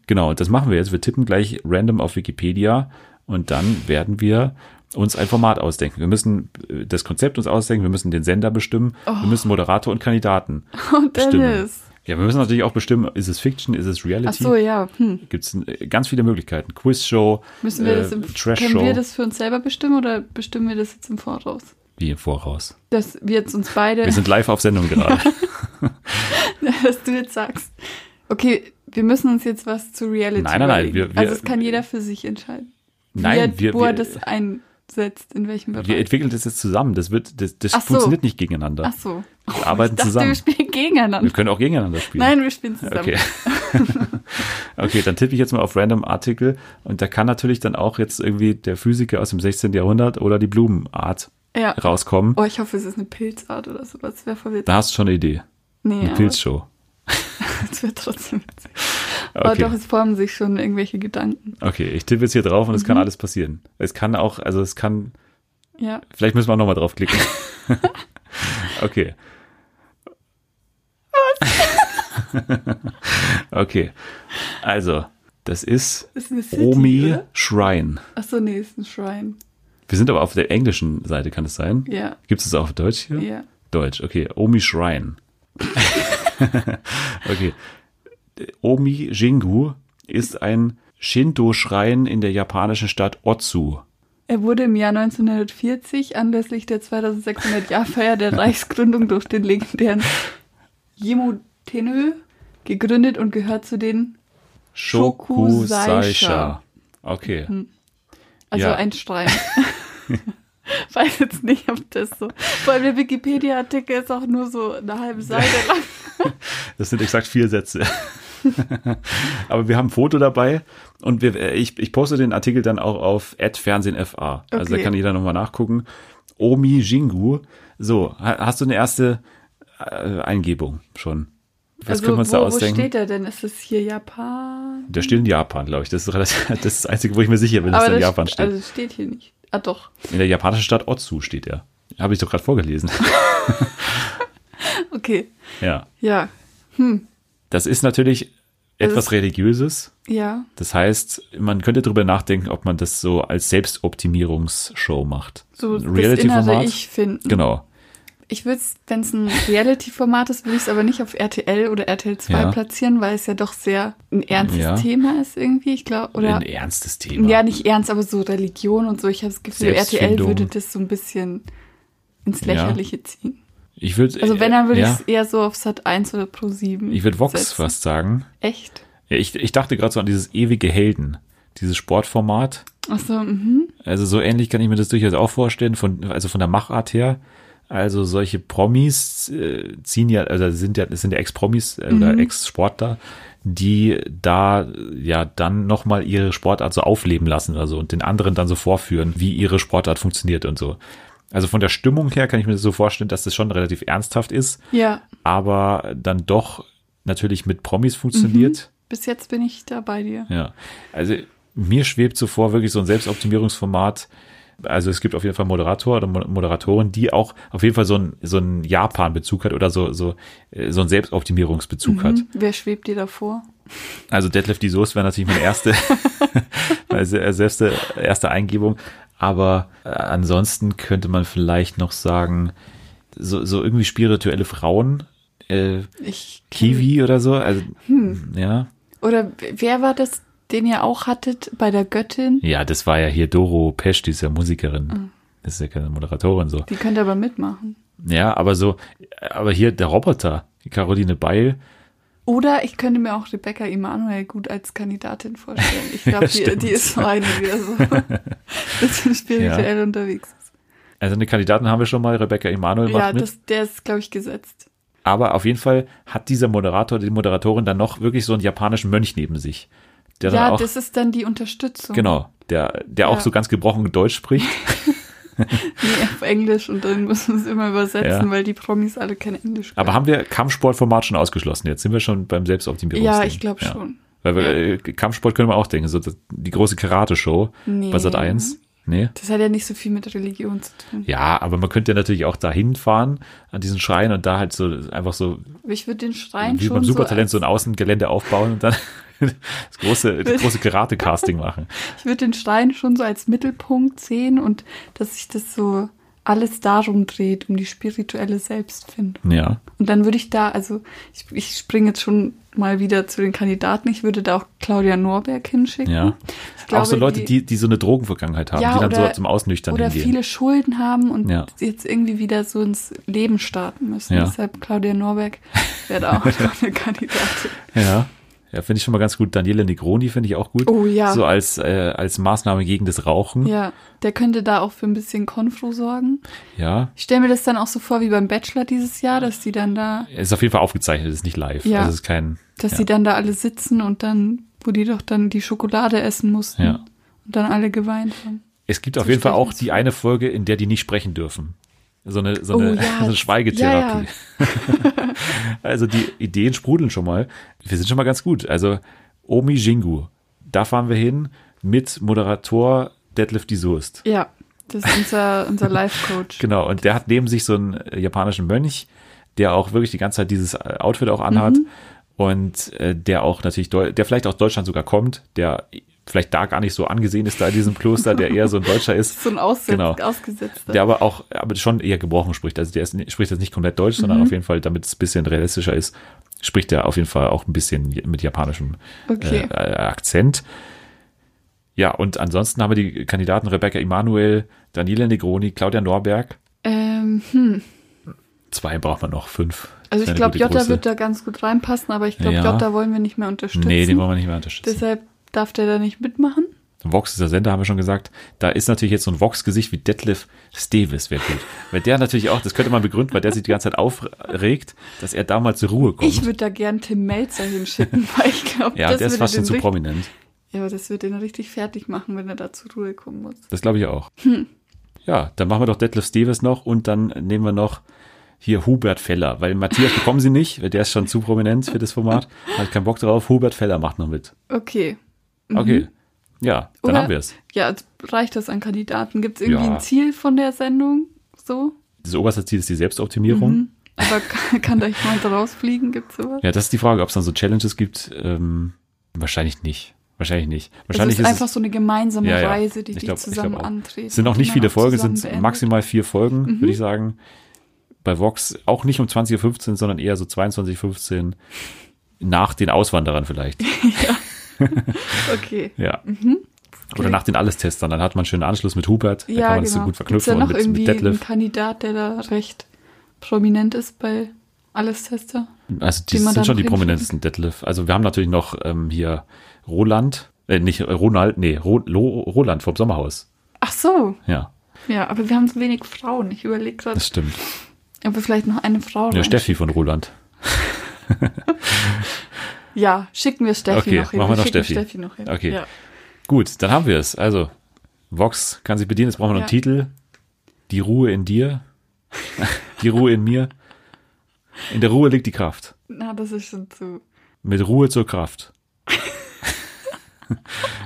Genau, und das machen wir jetzt. Wir tippen gleich random auf Wikipedia und dann werden wir uns ein Format ausdenken. Wir müssen äh, das Konzept uns ausdenken, wir müssen den Sender bestimmen, wir müssen Moderator und Kandidaten Und bestimmen. Ja, wir müssen natürlich auch bestimmen, ist es Fiction, ist es Ach Reality? so, ja. Hm. Gibt es ganz viele Möglichkeiten. Quizshow, Müssen wir äh, das im, können wir das für uns selber bestimmen oder bestimmen wir das jetzt im Voraus? wie im Voraus. Dass wir jetzt uns beide, Wir sind live auf Sendung gerade. dass du jetzt sagst, okay, wir müssen uns jetzt was zu Reality Nein, nein, nein, wir- wir- also es kann jeder für sich entscheiden. Nein, wir, wo er das einsetzt, in welchem Bereich. wir entwickeln das jetzt zusammen. Das wird, das, das so. funktioniert nicht gegeneinander. Ach so. Wir arbeiten ich dachte, zusammen. wir spielen gegeneinander. Wir können auch gegeneinander spielen. Nein, wir spielen zusammen. Okay. okay, dann tippe ich jetzt mal auf random Artikel und da kann natürlich dann auch jetzt irgendwie der Physiker aus dem 16. Jahrhundert oder die Blumenart Ja. rauskommen. Oh, ich hoffe, es ist eine Pilzart oder sowas. Das wäre verwirrt. Da hast du schon eine Idee. Nee, Eine Pilzshow. das wäre trotzdem witzig. Aber Okay. doch, es formen sich schon irgendwelche Gedanken. Okay, ich tippe jetzt hier drauf und es Mhm. kann alles passieren. Es kann auch, also es kann Ja. Vielleicht müssen wir auch nochmal draufklicken. okay. okay. Also, das ist, Ist City, Omi oder? Shrine. Achso, nee, ist ein Shrine. Wir sind aber auf der englischen Seite, kann es sein? Ja. Gibt es das auch auf Deutsch hier? Ja. Deutsch, okay. Omi Shrine. okay. Omi Jingu ist ein Shinto-Schrein in der japanischen Stadt Otsu. Er wurde im Jahr 1940 anlässlich der 2600-Jahr-Feier der Reichsgründung durch den legendären Jemo Tenö gegründet und gehört zu den, Shokusaisha. Okay. also Ja. ein Schrein. Weiß jetzt nicht, ob das so. Vor allem der Wikipedia-Artikel ist auch nur so eine halbe Seite lang. Das sind exakt vier Sätze. Aber wir haben ein Foto dabei und wir, äh, ich, ich poste den Artikel dann auch auf @fernsehenfa. Also da Okay. kann jeder nochmal nachgucken. Omi Jingu. So, ha- hast du eine erste äh, Eingebung schon? Was also, können wir uns wo, da wo ausdenken? steht er denn? Ist es hier Japan? Der steht in Japan, glaube ich. Das ist, relativ, das ist das Einzige, wo ich mir sicher bin, dass das Japan st- steht. Also es steht hier nicht. Ah doch. In der japanischen Stadt Otsu steht er. Habe ich doch gerade vorgelesen. Okay. ja. Ja. Das ist natürlich etwas ist- Religiöses. Ja. Das heißt, man könnte darüber nachdenken, ob man das so als Selbstoptimierungsshow macht. So das Reality-Format. Ich finden. Genau. Ich würde es, wenn es ein Reality-Format ist, würde ich es aber nicht auf RTL oder RTL 2 Ja. platzieren, weil es ja doch sehr ein ernstes Ja. Thema ist irgendwie. Ich glaube, oder Ein ernstes Thema. ja, nicht ernst, aber so Religion und so. Ich habe das Gefühl, RTL würde das so ein bisschen ins Lächerliche ziehen. Ich würde, Also wenn, dann würde ja, ich es eher so auf Sat 1 oder Pro 7. ich würde Vox setzen. fast sagen. Echt? Ja, ich, ich dachte gerade so an dieses ewige Helden, dieses Sportformat. Achso, mhm. Also so ähnlich kann ich mir das durchaus auch vorstellen, von, also von der Machart her. Also solche Promis äh, ziehen ja, also sind ja, das sind ja Ex-Promis äh, oder Ex-Sportler, die da ja dann nochmal ihre Sportart so aufleben lassen also und den anderen dann so vorführen, wie ihre Sportart funktioniert und so. Also von der Stimmung her kann ich mir das so vorstellen, dass das schon relativ ernsthaft ist, Ja, aber dann doch natürlich mit Promis funktioniert. bis jetzt bin ich da bei dir. Ja, also mir schwebt so vor, wirklich so ein Selbstoptimierungsformat. Also es gibt auf jeden Fall Moderator oder Mo- Moderatorin, die auch auf jeden Fall so ein so ein Japan-Bezug hat oder so so äh, so ein Selbstoptimierungsbezug hat. Hm, Wer schwebt dir davor? Also Deadlift die Soße wäre natürlich meine erste meine se- erste erste Eingebung, aber äh, ansonsten könnte man vielleicht noch sagen so so irgendwie spirituelle Frauen äh, Ich Kiwi oder so, also Hm. ja. Oder wer war das, den ihr auch hattet bei der Göttin? Ja, das war ja hier Doro Pesch, die ist ja Musikerin. Ah. Das ist ja keine Moderatorin so. Die könnte aber mitmachen. Ja, aber so, aber hier der Roboter, Caroline Beil, Oder ich könnte mir auch Rebecca Emanuel gut als Kandidatin vorstellen. Ich glaube, Ja, die, die ist so eine, die so ein bisschen spirituell unterwegs ist. also eine Kandidatin haben wir schon mal, Rebecca Emanuel macht Ja, das, der ist, glaube ich, gesetzt. aber auf jeden Fall hat dieser Moderator, die Moderatorin dann noch wirklich so einen japanischen Mönch neben sich. Der Ja, auch, das ist dann die Unterstützung. genau, der, der auch Ja. so ganz gebrochen Deutsch spricht. Nee, auf Englisch und dann müssen wir es immer übersetzen, Ja. weil die Promis alle kein Englisch können. Aber haben wir Kampfsportformat schon ausgeschlossen? Jetzt sind wir schon beim Selbstoptimierungs. Ja, ich glaube schon. Weil wir, äh, Kampfsport können wir auch denken, so die große Karate-Show Nee. bei Sat 1. Nee. Das hat ja nicht so viel mit Religion zu tun. Ja, aber man könnte ja natürlich auch da hinfahren an diesen Schrein und da halt so einfach so ich würde den Schrein wie schon beim Supertalent so so ein Außengelände aufbauen und dann das große, das große Karate-Casting machen. ich würde den Schrein schon so als Mittelpunkt sehen und dass sich das so alles darum dreht, um die spirituelle Selbstfindung. Ja. Und dann würde ich da, also ich, ich springe jetzt schon mal wieder zu den Kandidaten, ich würde da auch Claudia Norberg hinschicken. Ja. Glaube, auch so Leute, die, die so eine Drogenvergangenheit haben, Ja, die dann oder- so zum Ausnüchtern oder hingehen. viele Schulden haben und Ja. jetzt irgendwie wieder so ins Leben starten müssen. Ja. Deshalb Claudia Norberg wäre da auch noch eine Kandidatin. Ja. Ja, finde ich schon mal ganz gut. Daniele Negroni finde ich auch gut. Oh ja. So als, äh, als Maßnahme gegen das Rauchen. Ja, der könnte da auch für ein bisschen Konfro sorgen. Ja. Ich stelle mir das dann auch so vor wie beim Bachelor dieses Jahr, dass die dann da, Ist auf jeden Fall aufgezeichnet, ist nicht live. Ja. Also ist kein. dass ja. die dann da alle sitzen und dann, wo die doch dann die Schokolade essen mussten Ja. und dann alle geweint haben. Es gibt auf jeden Fall auch die eine Folge, in der die nicht sprechen dürfen. So eine, so Oh eine, ja, so eine Schweigetherapie. ja, also die Ideen sprudeln schon mal. Wir sind schon mal ganz gut. Also Omi Jingu, da fahren wir hin mit Moderator Deadlift die Soest. Ja, Das ist unser, unser Life-Coach. Genau, und der hat neben sich so einen japanischen Mönch, der auch wirklich die ganze Zeit dieses Outfit auch anhat Mhm. und äh, der auch natürlich, Deu der vielleicht aus Deutschland sogar kommt, der vielleicht da gar nicht so angesehen ist da in diesem Kloster, der eher so ein Deutscher ist, So ein Aussetz, Genau. ausgesetzter. der aber auch aber schon eher gebrochen spricht. Also der ist, spricht jetzt nicht komplett Deutsch, Mhm. sondern auf jeden Fall, damit es ein bisschen realistischer ist, spricht er auf jeden Fall auch ein bisschen mit japanischem Okay. äh, äh, Akzent. Ja, und ansonsten haben wir die Kandidaten Rebecca Emanuel, Daniela Negroni, Claudia Norberg. ähm, hm. Zwei braucht man noch, fünf. Also ich glaube, Jota Größe. wird da ganz gut reinpassen, aber ich glaube, Ja. Jota wollen wir nicht mehr unterstützen. Nee, den wollen wir nicht mehr unterstützen. Deshalb darf der da nicht mitmachen. Vox ist der Sender, haben wir schon gesagt. Da ist natürlich jetzt so ein Vox-Gesicht wie Detlef Steves, wäre gut. Weil der natürlich auch, das könnte man begründen, weil der sich die ganze Zeit aufregt, dass er da mal zur Ruhe kommt. Ich würde da gern Tim Melzer hinschicken, weil ich glaube, ja, das der ist fast schon zu prominent. Ja, aber das wird den richtig fertig machen, wenn er da zur Ruhe kommen muss. Das glaube ich auch. Hm. Ja, dann machen wir doch Detlef Steves noch und dann nehmen wir noch hier Hubert Feller, weil Matthias bekommen sie nicht, weil der ist schon zu prominent für das Format. Hat keinen Bock drauf. Hubert Feller macht noch mit. Okay. Mhm. Okay. Ja, dann Oder- haben wir es. Ja, jetzt reicht das an Kandidaten? Gibt es irgendwie Ja. ein Ziel von der Sendung? So? Das oberste Ziel ist die Selbstoptimierung. Mhm. Aber kann, kann da jemand rausfliegen? Gibt es sowas? Ja, das ist die Frage, ob es dann so Challenges gibt. Ähm, wahrscheinlich nicht. Wahrscheinlich nicht. Es Wahrscheinlich ist ist einfach so eine gemeinsame Ja, ja. Reise, die Ich die glaub- zusammen auch. antreten. es sind die nicht viele auch Folgen, es sind beendet. maximal vier Folgen, Mhm. würde ich sagen. Bei Vox auch nicht um 20.15 Uhr, sondern eher so 22.15 Uhr nach den Auswanderern vielleicht. Okay. Ja. Oder nach den Allestestern, dann hat man einen schönen Anschluss mit Hubert, da Ja, kann man das genau. so gut Gibt's verknüpfen da noch und mit, irgendwie mit Detlef. Kandidat, der da recht prominent ist bei Alles-Tester? Also die sind da schon noch die prominentesten Detlef. Also wir haben natürlich noch ähm, hier Roland, äh, nicht äh, Ronald, nee, Ro, Lo, Roland vom Sommerhaus. Ach so. Ja, Ja, aber wir haben so wenig Frauen. Ich überlege gerade, das stimmt. ob wir vielleicht noch eine Frau Ja, rein- Steffi von Roland. Ja, schicken wir Steffi Okay, noch hin. machen wir noch schicken Steffi. noch hin. Okay. Ja. Gut, dann haben wir es. Also, Vox kann sich bedienen. Jetzt brauchen wir noch einen Ja. Titel. Die Ruhe in dir. Die Ruhe in mir. In der Ruhe liegt die Kraft. Na, das ist schon zu. Mit Ruhe zur Kraft.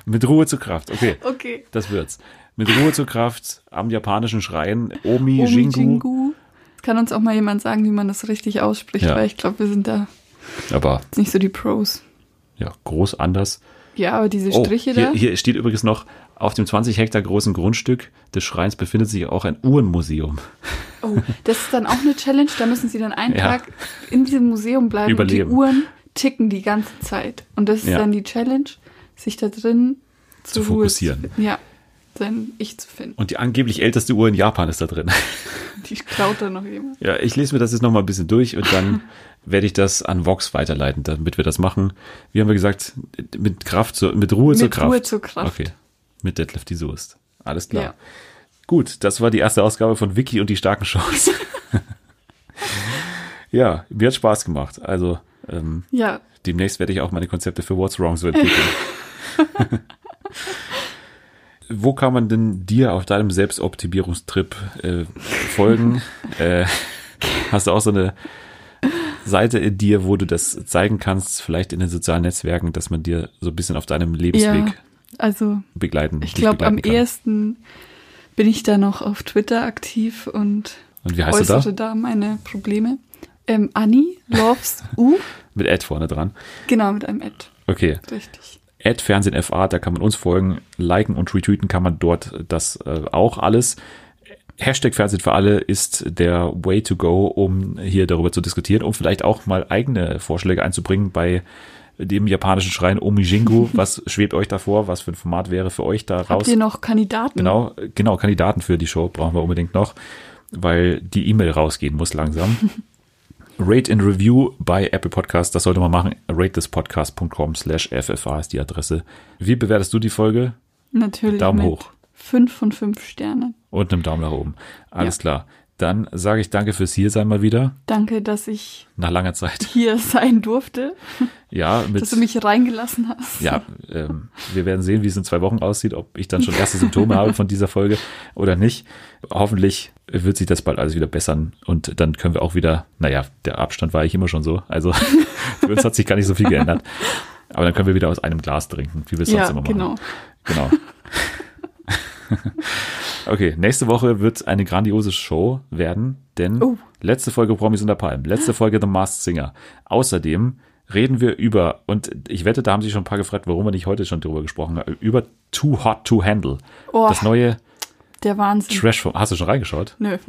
Mit Ruhe zur Kraft. Okay, Okay. das wird's. Mit Ruhe zur Kraft am japanischen Schrein Omi, Omi Jingu. Jingu. Kann uns auch mal jemand sagen, wie man das richtig ausspricht, Ja. weil ich glaube, wir sind da Aber nicht so die Pros. ja, groß anders. Ja, aber diese Oh, Striche hier, da. hier steht übrigens noch, auf dem 20 Hektar großen Grundstück des Schreins befindet sich auch ein Uhrenmuseum. Oh, das ist dann auch eine Challenge. Da müssen sie dann einen Ja. Tag in diesem Museum bleiben Überleben. und die Uhren ticken die ganze Zeit. Und das ist Ja. dann die Challenge, sich da drin Zu Ruhe fokussieren. Zu, ja, sein Ich zu finden. Und die angeblich älteste Uhr in Japan ist da drin. Die klaut dann noch jemand. Ja, ich lese mir das jetzt noch mal ein bisschen durch und dann werde ich das an Vox weiterleiten, damit wir das machen. Wie haben wir gesagt, mit Kraft, zur, mit Ruhe zur Mit Kraft. Ruhe zur Kraft. Okay, mit Detlef die Soest. Alles klar. Ja. Gut, das war die erste Ausgabe von Wiki und die starken Shows. ja, mir hat Spaß gemacht. Also ähm, Ja, demnächst werde ich auch meine Konzepte für What's Wrong so entwickeln. Wo kann man denn dir auf deinem Selbstoptimierungstrip äh, folgen? äh, hast du auch so eine Seite in dir, wo du das zeigen kannst, vielleicht in den sozialen Netzwerken, dass man dir so ein bisschen auf deinem Lebensweg ja. Also begleiten ich glaube, am kann? ehesten bin ich da noch auf Twitter aktiv und Und wie heißt du da? da? meine Probleme. Ähm, Annie loves U. Mit Ad vorne dran. Genau, mit einem Ad. Okay. Richtig. Ad Fernsehen FA, da kann man uns folgen, liken und retweeten kann man dort das äh, auch alles. Hashtag Fernsehen für alle ist der Way to go, um hier darüber zu diskutieren, um vielleicht auch mal eigene Vorschläge einzubringen bei dem japanischen Schrein Omijingu. Was schwebt euch da vor? Was für ein Format wäre für euch da raus? Habt ihr noch Kandidaten? Genau, genau, Kandidaten für die Show brauchen wir unbedingt noch, weil die E-Mail rausgehen muss langsam. Rate and Review bei Apple Podcast, das sollte man machen. ratethispodcast.com slash FFA ist die Adresse. Wie bewertest du die Folge? Natürlich. Daumen hoch. Fünf von fünf Sternen. Und einem Daumen nach oben. Alles klar. Dann sage ich danke fürs Hiersein mal wieder. Danke, dass ich Nach langer Zeit. hier sein durfte, Ja, mit, dass du mich reingelassen hast. ja, ähm, wir werden sehen, wie es in zwei Wochen aussieht, ob ich dann schon erste Symptome habe von dieser Folge oder nicht. Hoffentlich wird sich das bald alles wieder bessern und dann können wir auch wieder, naja, der Abstand war ich immer schon so, also für uns hat sich gar nicht so viel geändert. Aber dann können wir wieder aus einem Glas trinken, wie wir es sonst Ja, immer machen. genau. Genau. Okay, nächste Woche wird eine grandiose Show werden, denn Oh. letzte Folge Promis unter Palmen, letzte Folge The Masked Singer. Außerdem reden wir über, und ich wette, da haben sich schon ein paar gefragt, warum wir nicht heute schon drüber gesprochen haben, über Too Hot to Handle. Oh, Das neue der Wahnsinn. Trash, hast du schon reingeschaut? Nö.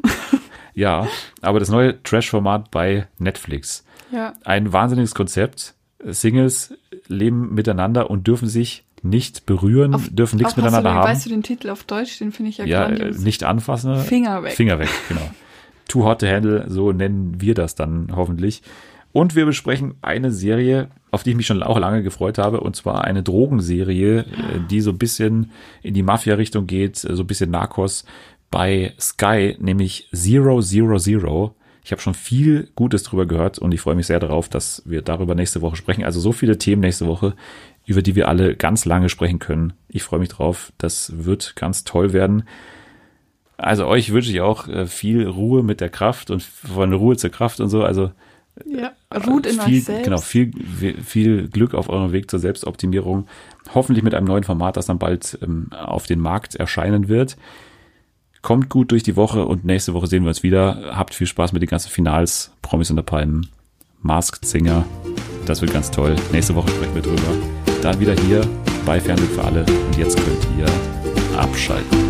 Ja, aber das neue Trash-Format bei Netflix. Ja. Ein wahnsinniges Konzept. Singles leben miteinander und dürfen sich nicht berühren, Auf- dürfen nichts miteinander du, haben. Weißt du den Titel auf Deutsch? Den finde ich ja, ja, äh, grandios. nicht anfassen. Finger weg. Finger weg, genau. Too hot to handle, so nennen wir das dann hoffentlich. Und wir besprechen eine Serie, auf die ich mich schon auch lange gefreut habe, und zwar eine Drogenserie, äh, die so ein bisschen in die Mafia-Richtung geht, äh, so ein bisschen Narcos bei Sky, nämlich Zero Zero Zero. Ich habe schon viel Gutes drüber gehört und ich freue mich sehr darauf, dass wir darüber nächste Woche sprechen. Also so viele Themen nächste Woche, über die wir alle ganz lange sprechen können. Ich freue mich drauf. Das wird ganz toll werden. Also euch wünsche ich auch äh, viel Ruhe mit der Kraft und von Ruhe zur Kraft und so. Also ja. Ruht in viel, euch selbst. Genau, viel, viel Glück auf eurem Weg zur Selbstoptimierung. Hoffentlich mit einem neuen Format, das dann bald ähm, auf den Markt erscheinen wird. Kommt gut durch die Woche und nächste Woche sehen wir uns wieder. Habt viel Spaß mit den ganzen Finals. Promis unter Palmen, Masked Singer. Das wird ganz toll. Nächste Woche sprechen wir drüber. Dann wieder hier bei Fernsehen für alle. Und jetzt könnt ihr abschalten.